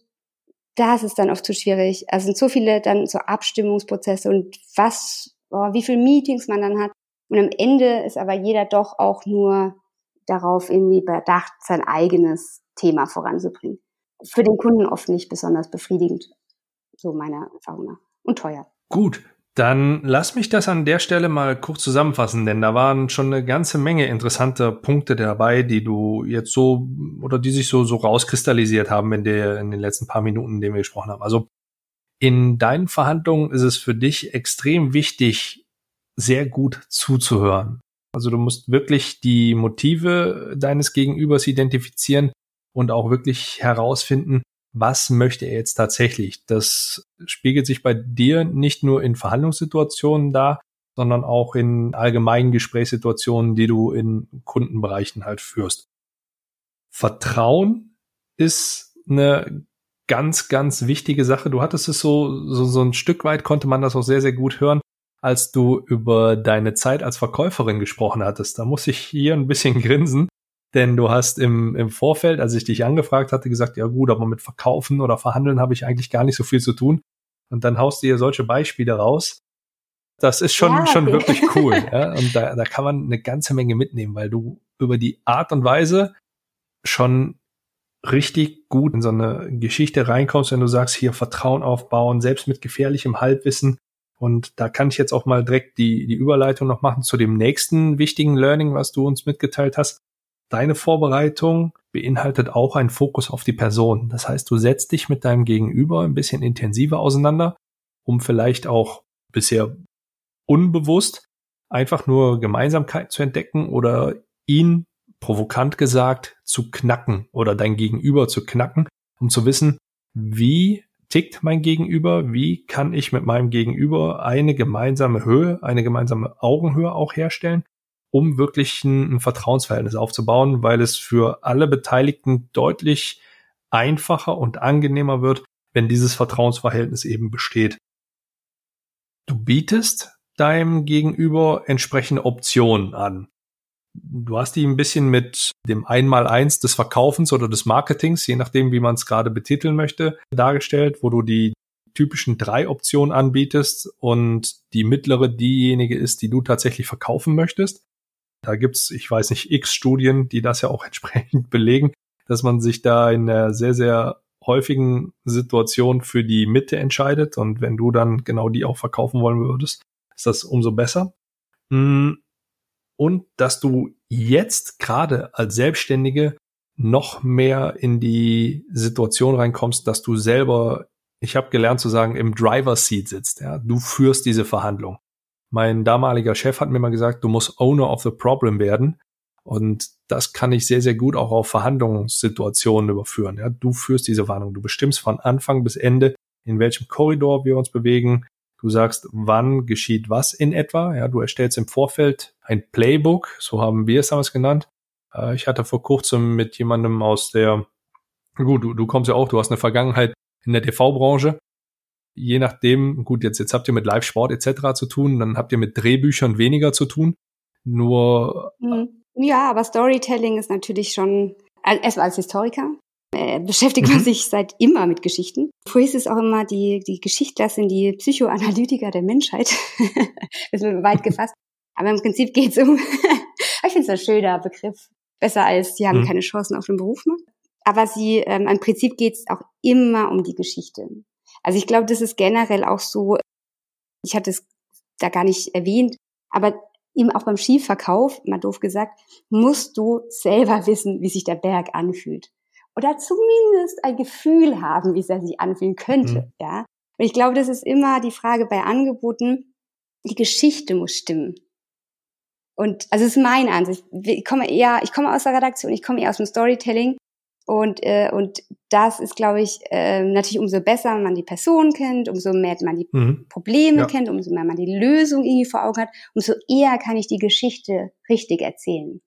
das ist dann oft zu schwierig. Also sind so viele dann so Abstimmungsprozesse und was, oh, wie viele Meetings man dann hat. Und am Ende ist aber jeder doch auch nur darauf irgendwie bedacht, sein eigenes Thema voranzubringen. Für den Kunden oft nicht besonders befriedigend so meiner Erfahrung nach. Und teuer. Gut, dann lass mich das an der Stelle mal kurz zusammenfassen, denn da waren schon eine ganze Menge interessanter Punkte dabei, die du jetzt so oder die sich so, so rauskristallisiert haben in, der, in den letzten paar Minuten, in denen wir gesprochen haben. Also in deinen Verhandlungen ist es für dich extrem wichtig, sehr gut zuzuhören. Also du musst wirklich die Motive deines Gegenübers identifizieren und auch wirklich herausfinden, was möchte er jetzt tatsächlich? Das spiegelt sich bei dir nicht nur in Verhandlungssituationen da, sondern auch in allgemeinen Gesprächssituationen, die du in Kundenbereichen halt führst. Vertrauen ist eine ganz, ganz wichtige Sache. Du hattest es so, so, so ein Stück weit konnte man das auch sehr, sehr gut hören, als du über deine Zeit als Verkäuferin gesprochen hattest. Da muss ich hier ein bisschen *laughs* grinsen, denn du hast im, im Vorfeld, als ich dich angefragt hatte, gesagt, ja gut, aber mit Verkaufen oder Verhandeln habe ich eigentlich gar nicht so viel zu tun. Und dann haust du hier solche Beispiele raus. Das ist schon, ja, okay. schon wirklich *laughs* cool. ja? Und da, da kann man eine ganze Menge mitnehmen, weil du über die Art und Weise schon richtig gut in so eine Geschichte reinkommst, wenn du sagst, hier Vertrauen aufbauen, selbst mit gefährlichem Halbwissen. Und da kann ich jetzt auch mal direkt die, die Überleitung noch machen zu dem nächsten wichtigen Learning, was du uns mitgeteilt hast. Deine Vorbereitung beinhaltet auch einen Fokus auf die Person. Das heißt, du setzt dich mit deinem Gegenüber ein bisschen intensiver auseinander, um vielleicht auch bisher unbewusst einfach nur Gemeinsamkeiten zu entdecken oder ihn provokant gesagt zu knacken oder dein Gegenüber zu knacken, um zu wissen, wie tickt mein Gegenüber, wie kann ich mit meinem Gegenüber eine gemeinsame Höhe, eine gemeinsame Augenhöhe auch herstellen um wirklich ein, ein Vertrauensverhältnis aufzubauen, weil es für alle Beteiligten deutlich einfacher und angenehmer wird, wenn dieses Vertrauensverhältnis eben besteht. Du bietest deinem Gegenüber entsprechende Optionen an. Du hast die ein bisschen mit dem Einmaleins des Verkaufens oder des Marketings, je nachdem, wie man es gerade betiteln möchte, dargestellt, wo du die typischen drei Optionen anbietest und die mittlere diejenige ist, die du tatsächlich verkaufen möchtest. Da gibt's, ich weiß nicht, x Studien, die das ja auch *laughs* entsprechend belegen, dass man sich da in einer sehr, sehr häufigen Situation für die Mitte entscheidet. Und wenn du dann genau die auch verkaufen wollen würdest, ist das umso besser. Hm. Und dass du jetzt gerade als Selbstständige noch mehr in die Situation reinkommst, dass du selber, ich habe gelernt zu sagen, im Driver Seat sitzt. Ja, du führst diese Verhandlung. Mein damaliger Chef hat mir mal gesagt, du musst Owner of the Problem werden. Und das kann ich sehr, sehr gut auch auf Verhandlungssituationen überführen. Ja, du führst diese Warnung. Du bestimmst von Anfang bis Ende, in welchem Korridor wir uns bewegen. Du sagst, wann geschieht was in etwa. Ja, du erstellst im Vorfeld ein Playbook. So haben wir es damals genannt. Äh, ich hatte vor kurzem mit jemandem aus der, gut, du, du kommst ja auch, du hast eine Vergangenheit in der TV-Branche je nachdem, gut, jetzt, jetzt habt ihr mit Live-Sport etc. zu tun, dann habt ihr mit Drehbüchern weniger zu tun. Nur. Hm. Ja, aber Storytelling ist natürlich schon, erstmal als Historiker, äh, beschäftigt man mhm. sich seit immer mit Geschichten. Früher ist es auch immer, die, die Geschichtler sind die Psychoanalytiker der Menschheit. das *laughs* ist weit gefasst. Aber im Prinzip geht es um, *laughs* ich finde es ein schöner Begriff. Besser als, sie haben mhm. keine Chancen auf den Beruf. Ne? Aber sie, ähm, im Prinzip geht es auch immer um die Geschichte. Also ich glaube, das ist generell auch so, ich hatte es da gar nicht erwähnt, aber eben auch beim Skiverkauf, mal doof gesagt, musst du selber wissen, wie sich der Berg anfühlt. Oder zumindest ein Gefühl haben, wie er sich anfühlen könnte, mhm. ja. Und ich glaube, das ist immer die Frage bei Angeboten, die Geschichte muss stimmen. Und also es ist meine Ansicht. Ich komme eher, ich komme aus der Redaktion, ich komme eher aus dem Storytelling Und, äh, und das ist, glaube ich, äh, natürlich umso besser man die Person kennt, umso mehr man die mhm. Probleme ja. kennt, umso mehr man die Lösung irgendwie vor Augen hat, umso eher kann ich die Geschichte richtig erzählen.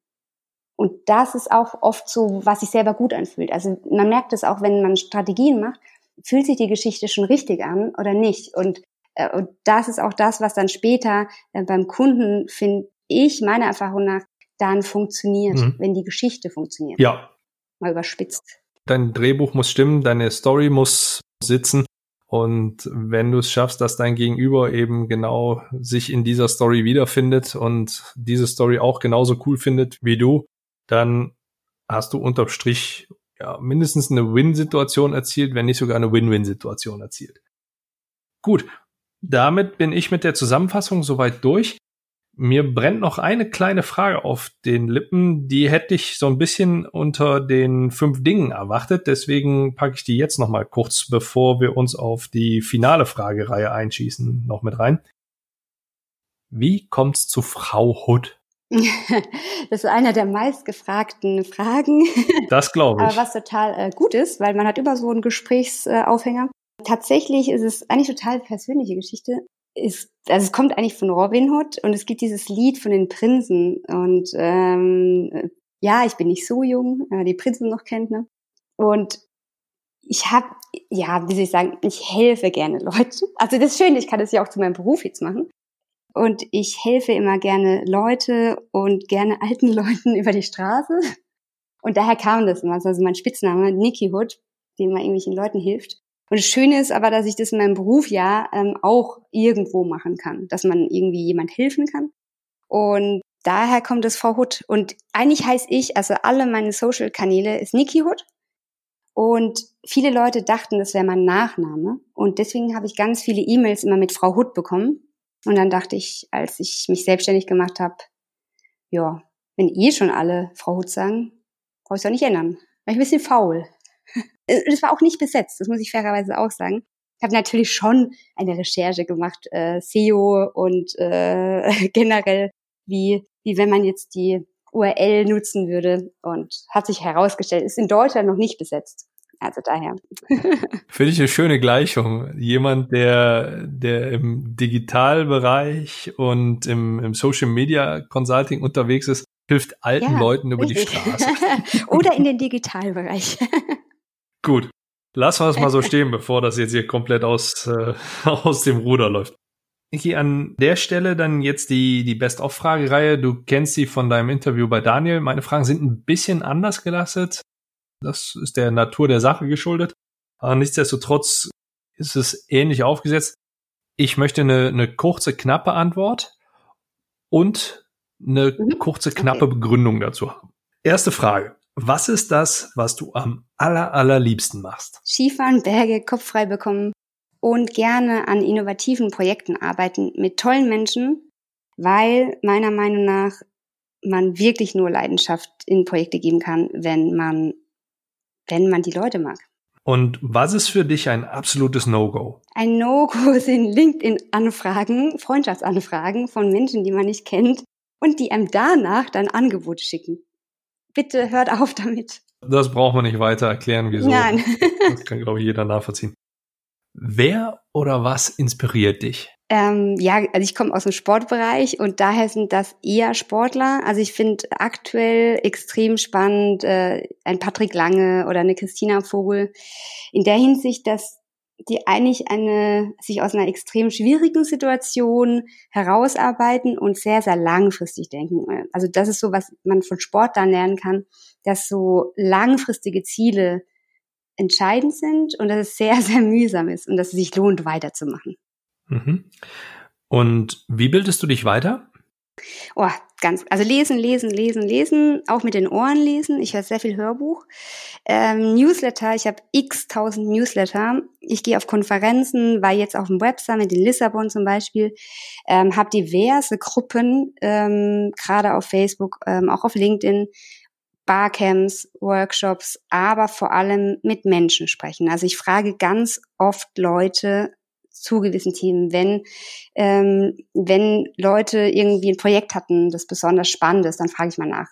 Und das ist auch oft so, was sich selber gut anfühlt. Also man merkt es auch, wenn man Strategien macht, fühlt sich die Geschichte schon richtig an oder nicht. Und, äh, und das ist auch das, was dann später äh, beim Kunden, finde ich, meiner Erfahrung nach, dann funktioniert, mhm. wenn die Geschichte funktioniert. Ja, mal überspitzt. Dein Drehbuch muss stimmen, deine Story muss sitzen. Und wenn du es schaffst, dass dein Gegenüber eben genau sich in dieser Story wiederfindet und diese Story auch genauso cool findet wie du, dann hast du unterm Strich ja, mindestens eine Win-Situation erzielt, wenn nicht sogar eine Win-Win-Situation erzielt. Gut, damit bin ich mit der Zusammenfassung soweit durch. Mir brennt noch eine kleine Frage auf den Lippen, die hätte ich so ein bisschen unter den fünf Dingen erwartet. Deswegen packe ich die jetzt noch mal kurz, bevor wir uns auf die finale Fragereihe einschießen, noch mit rein. Wie kommt's zu Frau Hood? *laughs* Das ist einer der meistgefragten Fragen. *laughs* Das glaube ich. Aber was total äh, gut ist, weil man hat immer so einen Gesprächsaufhänger. Tatsächlich ist es eigentlich total persönliche Geschichte ist, also es kommt eigentlich von Robin Hood und es gibt dieses Lied von den Prinzen und ähm, ja, ich bin nicht so jung, äh, die Prinzen noch kennt, ne? Und ich habe, ja, wie soll ich sagen, ich helfe gerne Leute. *laughs* Also das ist schön, ich kann das ja auch zu meinem Beruf jetzt machen. Und ich helfe immer gerne Leute und gerne alten *laughs* Leuten über die Straße. Und daher kam das immer. Also mein Spitzname, Nicky Hood, dem man irgendwelchen Leuten hilft. Und das Schöne ist aber, dass ich das in meinem Beruf ja ähm, auch irgendwo machen kann, dass man irgendwie jemand helfen kann. Und daher kommt es Frau Hood. Und eigentlich heiße ich, also alle meine Social-Kanäle ist Niki Hood. Und viele Leute dachten, das wäre mein Nachname. Und deswegen habe ich ganz viele E-Mails immer mit Frau Hood bekommen. Und dann dachte ich, als ich mich selbstständig gemacht habe, ja, wenn eh schon alle Frau Hood sagen, brauche ich es auch nicht ändern. War ich ein bisschen faul. Es war auch nicht besetzt, das muss ich fairerweise auch sagen. Ich habe natürlich schon eine Recherche gemacht, äh, SEO und äh, *laughs* generell, wie, wie wenn man jetzt die URL nutzen würde. Und hat sich herausgestellt, ist in Deutschland noch nicht besetzt. Also daher. *laughs* Finde ich eine schöne Gleichung. Jemand, der, der im Digitalbereich und im, im Social Media Consulting unterwegs ist, hilft alten ja, Leuten über richtig. die Straße. *laughs* Oder in den Digitalbereich. Gut. Lassen wir es mal so stehen, bevor das jetzt hier komplett aus, äh, *laughs* aus dem Ruder läuft. Niki, an der Stelle dann jetzt die, die Best-of-Fragereihe. Du kennst sie von deinem Interview bei Daniel. Meine Fragen sind ein bisschen anders gelastet. Das ist der Natur der Sache geschuldet. Aber nichtsdestotrotz ist es ähnlich aufgesetzt. Ich möchte eine, eine kurze, knappe Antwort und eine mhm. kurze, knappe okay. Begründung dazu haben. Erste Frage. Was ist das, was du am aller, allerliebsten machst? Skifahren, Berge, Kopf frei bekommen und gerne an innovativen Projekten arbeiten mit tollen Menschen, weil meiner Meinung nach man wirklich nur Leidenschaft in Projekte geben kann, wenn man, wenn man die Leute mag. Und was ist für dich ein absolutes No-Go? Ein No-Go *laughs* sind LinkedIn-Anfragen, Freundschaftsanfragen von Menschen, die man nicht kennt und die einem danach dann Angebote schicken bitte hört auf damit. Das braucht man nicht weiter erklären, wieso. Nein. *laughs* das kann, glaube ich, jeder nachvollziehen. Wer oder was inspiriert dich? Ähm, ja, also ich komme aus dem Sportbereich und daher sind das eher Sportler. Also ich finde aktuell extrem spannend äh, ein Patrick Lange oder eine Christina Vogel. In der Hinsicht, dass die eigentlich eine, sich aus einer extrem schwierigen Situation herausarbeiten und sehr, sehr langfristig denken. Also das ist so, was man von Sport dann lernen kann, dass so langfristige Ziele entscheidend sind und dass es sehr, *laughs* sehr mühsam ist und dass es sich lohnt, weiterzumachen. Mhm. Und wie bildest du dich weiter? Oh, ganz, also lesen, lesen, lesen, lesen, auch mit den Ohren lesen. Ich höre sehr viel Hörbuch. Ähm, Newsletter, ich habe x tausend Newsletter. Ich gehe auf Konferenzen, war jetzt auf dem Web Summit in Lissabon zum Beispiel, ähm, habe diverse Gruppen, ähm, gerade auf Facebook, ähm, auch auf LinkedIn, Barcamps, Workshops, aber vor allem mit Menschen sprechen. Also ich frage ganz oft Leute, zu gewissen Themen. Wenn, ähm, wenn Leute irgendwie ein Projekt hatten, das besonders spannend ist, dann frage ich mal nach,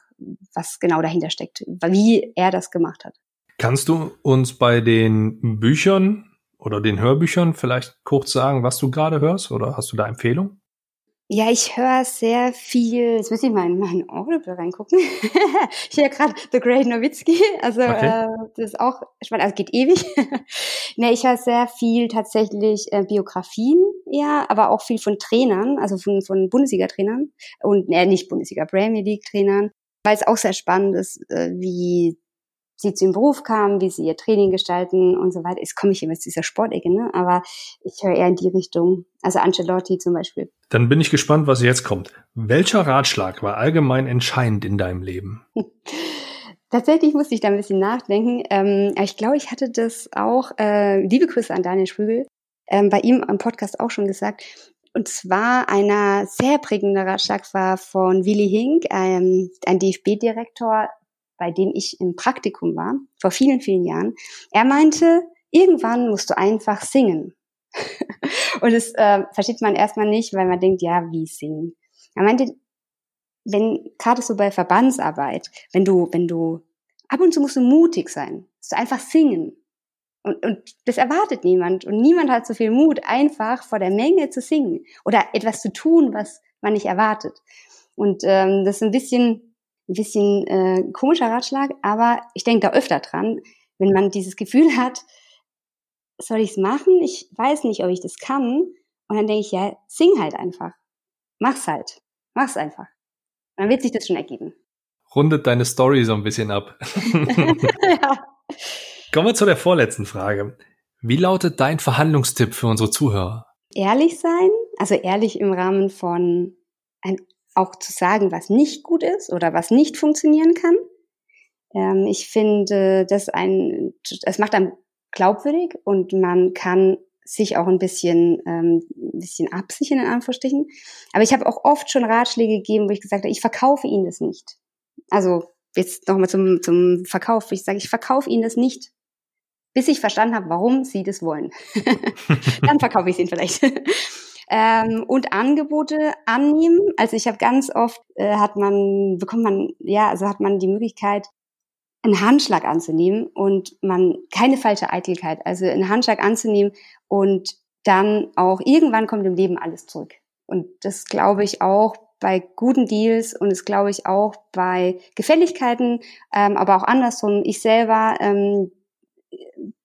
was genau dahinter steckt, wie er das gemacht hat. Kannst du uns bei den Büchern oder den Hörbüchern vielleicht kurz sagen, was du gerade hörst oder hast du da Empfehlungen? Ja, ich höre sehr viel, jetzt muss ich mal in meinen Audible reingucken. *laughs* ich höre gerade The Great Nowitzki, also okay. äh, das ist auch spannend, also geht ewig. *laughs* ne, ich höre sehr viel tatsächlich äh, Biografien, ja, aber auch viel von Trainern, also von, von Bundesliga-Trainern und äh, nicht Bundesliga, Premier League-Trainern, weil es auch sehr spannend ist, äh, wie sie zu ihrem Beruf kamen, wie sie ihr Training gestalten und so weiter. Jetzt komme ich immer zu dieser Sportecke, ne? aber ich höre eher in die Richtung. Also Ancelotti zum Beispiel. Dann bin ich gespannt, was jetzt kommt. Welcher Ratschlag war allgemein entscheidend in deinem Leben? *laughs* Tatsächlich musste ich da ein bisschen nachdenken. Ähm, ich glaube, ich hatte das auch, äh, liebe Grüße an Daniel Sprügel, ähm, bei ihm am Podcast auch schon gesagt. Und zwar einer sehr prägender Ratschlag war von Willy Hink, ähm, ein DFB-Direktor, bei dem ich im Praktikum war, vor vielen, vielen Jahren. Er meinte, irgendwann musst du einfach singen. *laughs* und das äh, versteht man erstmal nicht, weil man denkt, ja, wie singen? Er meinte, wenn, gerade so bei Verbandsarbeit, wenn du, wenn du, ab und zu musst du mutig sein, musst du einfach singen. Und, und das erwartet niemand. Und niemand hat so viel Mut, einfach vor der Menge zu singen oder etwas zu tun, was man nicht erwartet. Und ähm, das ist ein bisschen ein bisschen äh, komischer Ratschlag, aber ich denke da öfter dran, wenn man dieses Gefühl hat, soll ich es machen? Ich weiß nicht, ob ich das kann. Und dann denke ich, ja, sing halt einfach. Mach's halt. Mach's einfach. Und dann wird sich das schon ergeben. Rundet deine Story so ein bisschen ab. *laughs* ja. Kommen wir zu der vorletzten Frage. Wie lautet dein Verhandlungstipp für unsere Zuhörer? Ehrlich sein, also ehrlich im Rahmen von ein auch zu sagen, was nicht gut ist oder was nicht funktionieren kann. Ähm, ich finde, das ein, es macht einem glaubwürdig und man kann sich auch ein bisschen, ähm, ein bisschen absichern in Anführungsstrichen. Aber ich habe auch oft schon Ratschläge gegeben, wo ich gesagt habe, ich verkaufe Ihnen das nicht. Also jetzt nochmal zum, zum Verkauf. Ich sage, ich verkaufe Ihnen das nicht, bis ich verstanden habe, warum Sie das wollen. *laughs* Dann verkaufe ich es Ihnen vielleicht ähm, und Angebote annehmen. Also ich habe ganz oft äh, hat man bekommt man ja also hat man die Möglichkeit einen Handschlag anzunehmen und man keine falsche Eitelkeit, also einen Handschlag anzunehmen und dann auch irgendwann kommt im Leben alles zurück. Und das glaube ich auch bei guten Deals und das glaube ich auch bei Gefälligkeiten, ähm, aber auch andersrum. Ich selber ähm,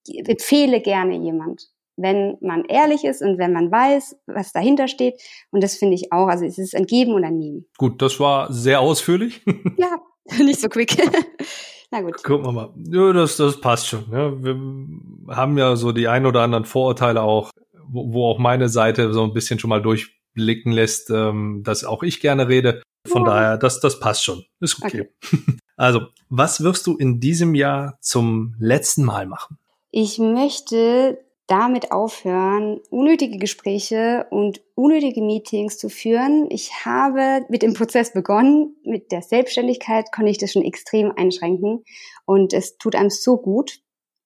empfehle gerne jemand wenn man ehrlich ist und wenn man weiß, was dahinter steht. Und das finde ich auch. Also es ist ein Geben und ein Nehmen. Gut, das war sehr ausführlich. *laughs* ja, *laughs* nicht so quick. *laughs* Na gut. Gucken wir mal. Ja, das, das passt schon. Ja, wir haben ja so die ein oder anderen Vorurteile auch, wo, wo auch meine Seite so ein bisschen schon mal durchblicken lässt, ähm, dass auch ich gerne rede. Von ja. daher, das, das passt schon. Ist okay. okay. Also, was wirst du in diesem Jahr zum letzten Mal machen? Ich möchte damit aufhören, unnötige Gespräche und unnötige Meetings zu führen. Ich habe mit dem Prozess begonnen. Mit der Selbstständigkeit konnte ich das schon extrem einschränken. Und es tut einem so gut.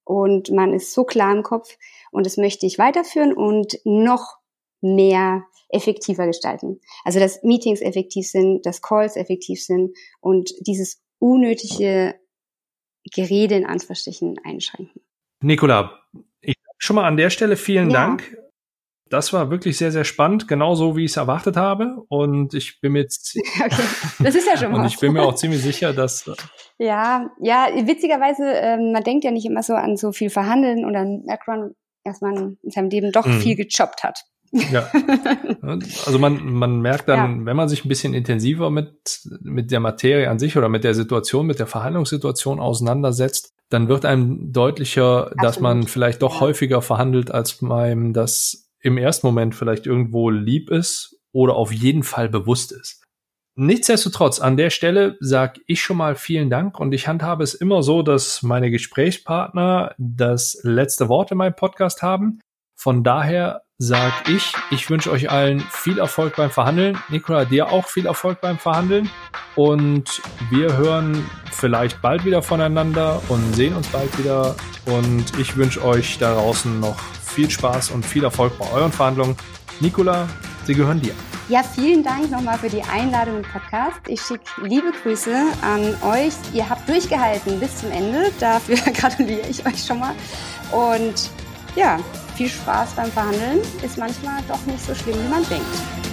Und man ist so klar im Kopf. Und das möchte ich weiterführen und noch mehr effektiver gestalten. Also, dass Meetings effektiv sind, dass Calls effektiv sind und dieses unnötige Gerede in Anführungsstrichen einschränken. Nicola, Schon mal an der Stelle vielen ja. Dank. Das war wirklich sehr, sehr spannend, genauso wie ich es erwartet habe. Und ich bin mir *laughs* jetzt. Okay. Das ist ja schon *laughs* Und was. ich bin mir auch ziemlich sicher, dass. Ja, ja, witzigerweise, ähm, man denkt ja nicht immer so an so viel Verhandeln und dann merkt man, dass man in seinem Leben doch hm. viel gechoppt hat. Ja. *laughs* Also man, man merkt dann, ja. wenn man sich ein bisschen intensiver mit, mit der Materie an sich oder mit der Situation, mit der Verhandlungssituation auseinandersetzt, dann wird einem deutlicher, Absolut. dass man vielleicht doch häufiger verhandelt, als einem das im ersten Moment vielleicht irgendwo lieb ist oder auf jeden Fall bewusst ist. Nichtsdestotrotz, an der Stelle sage ich schon mal vielen Dank und ich handhabe es immer so, dass meine Gesprächspartner das letzte Wort in meinem Podcast haben. Von daher sag ich, ich wünsche euch allen viel Erfolg beim Verhandeln. Nikola, dir auch viel Erfolg beim Verhandeln. Und wir hören vielleicht bald wieder voneinander und sehen uns bald wieder. Und ich wünsche euch da draußen noch viel Spaß und viel Erfolg bei euren Verhandlungen. Nikola, sie gehören dir. Ja, vielen Dank nochmal für die Einladung im Podcast. Ich schicke liebe Grüße an euch. Ihr habt durchgehalten bis zum Ende. Dafür *laughs* gratuliere ich euch schon mal. Und ja, viel Spaß beim Verhandeln ist manchmal doch nicht so schlimm, wie man denkt.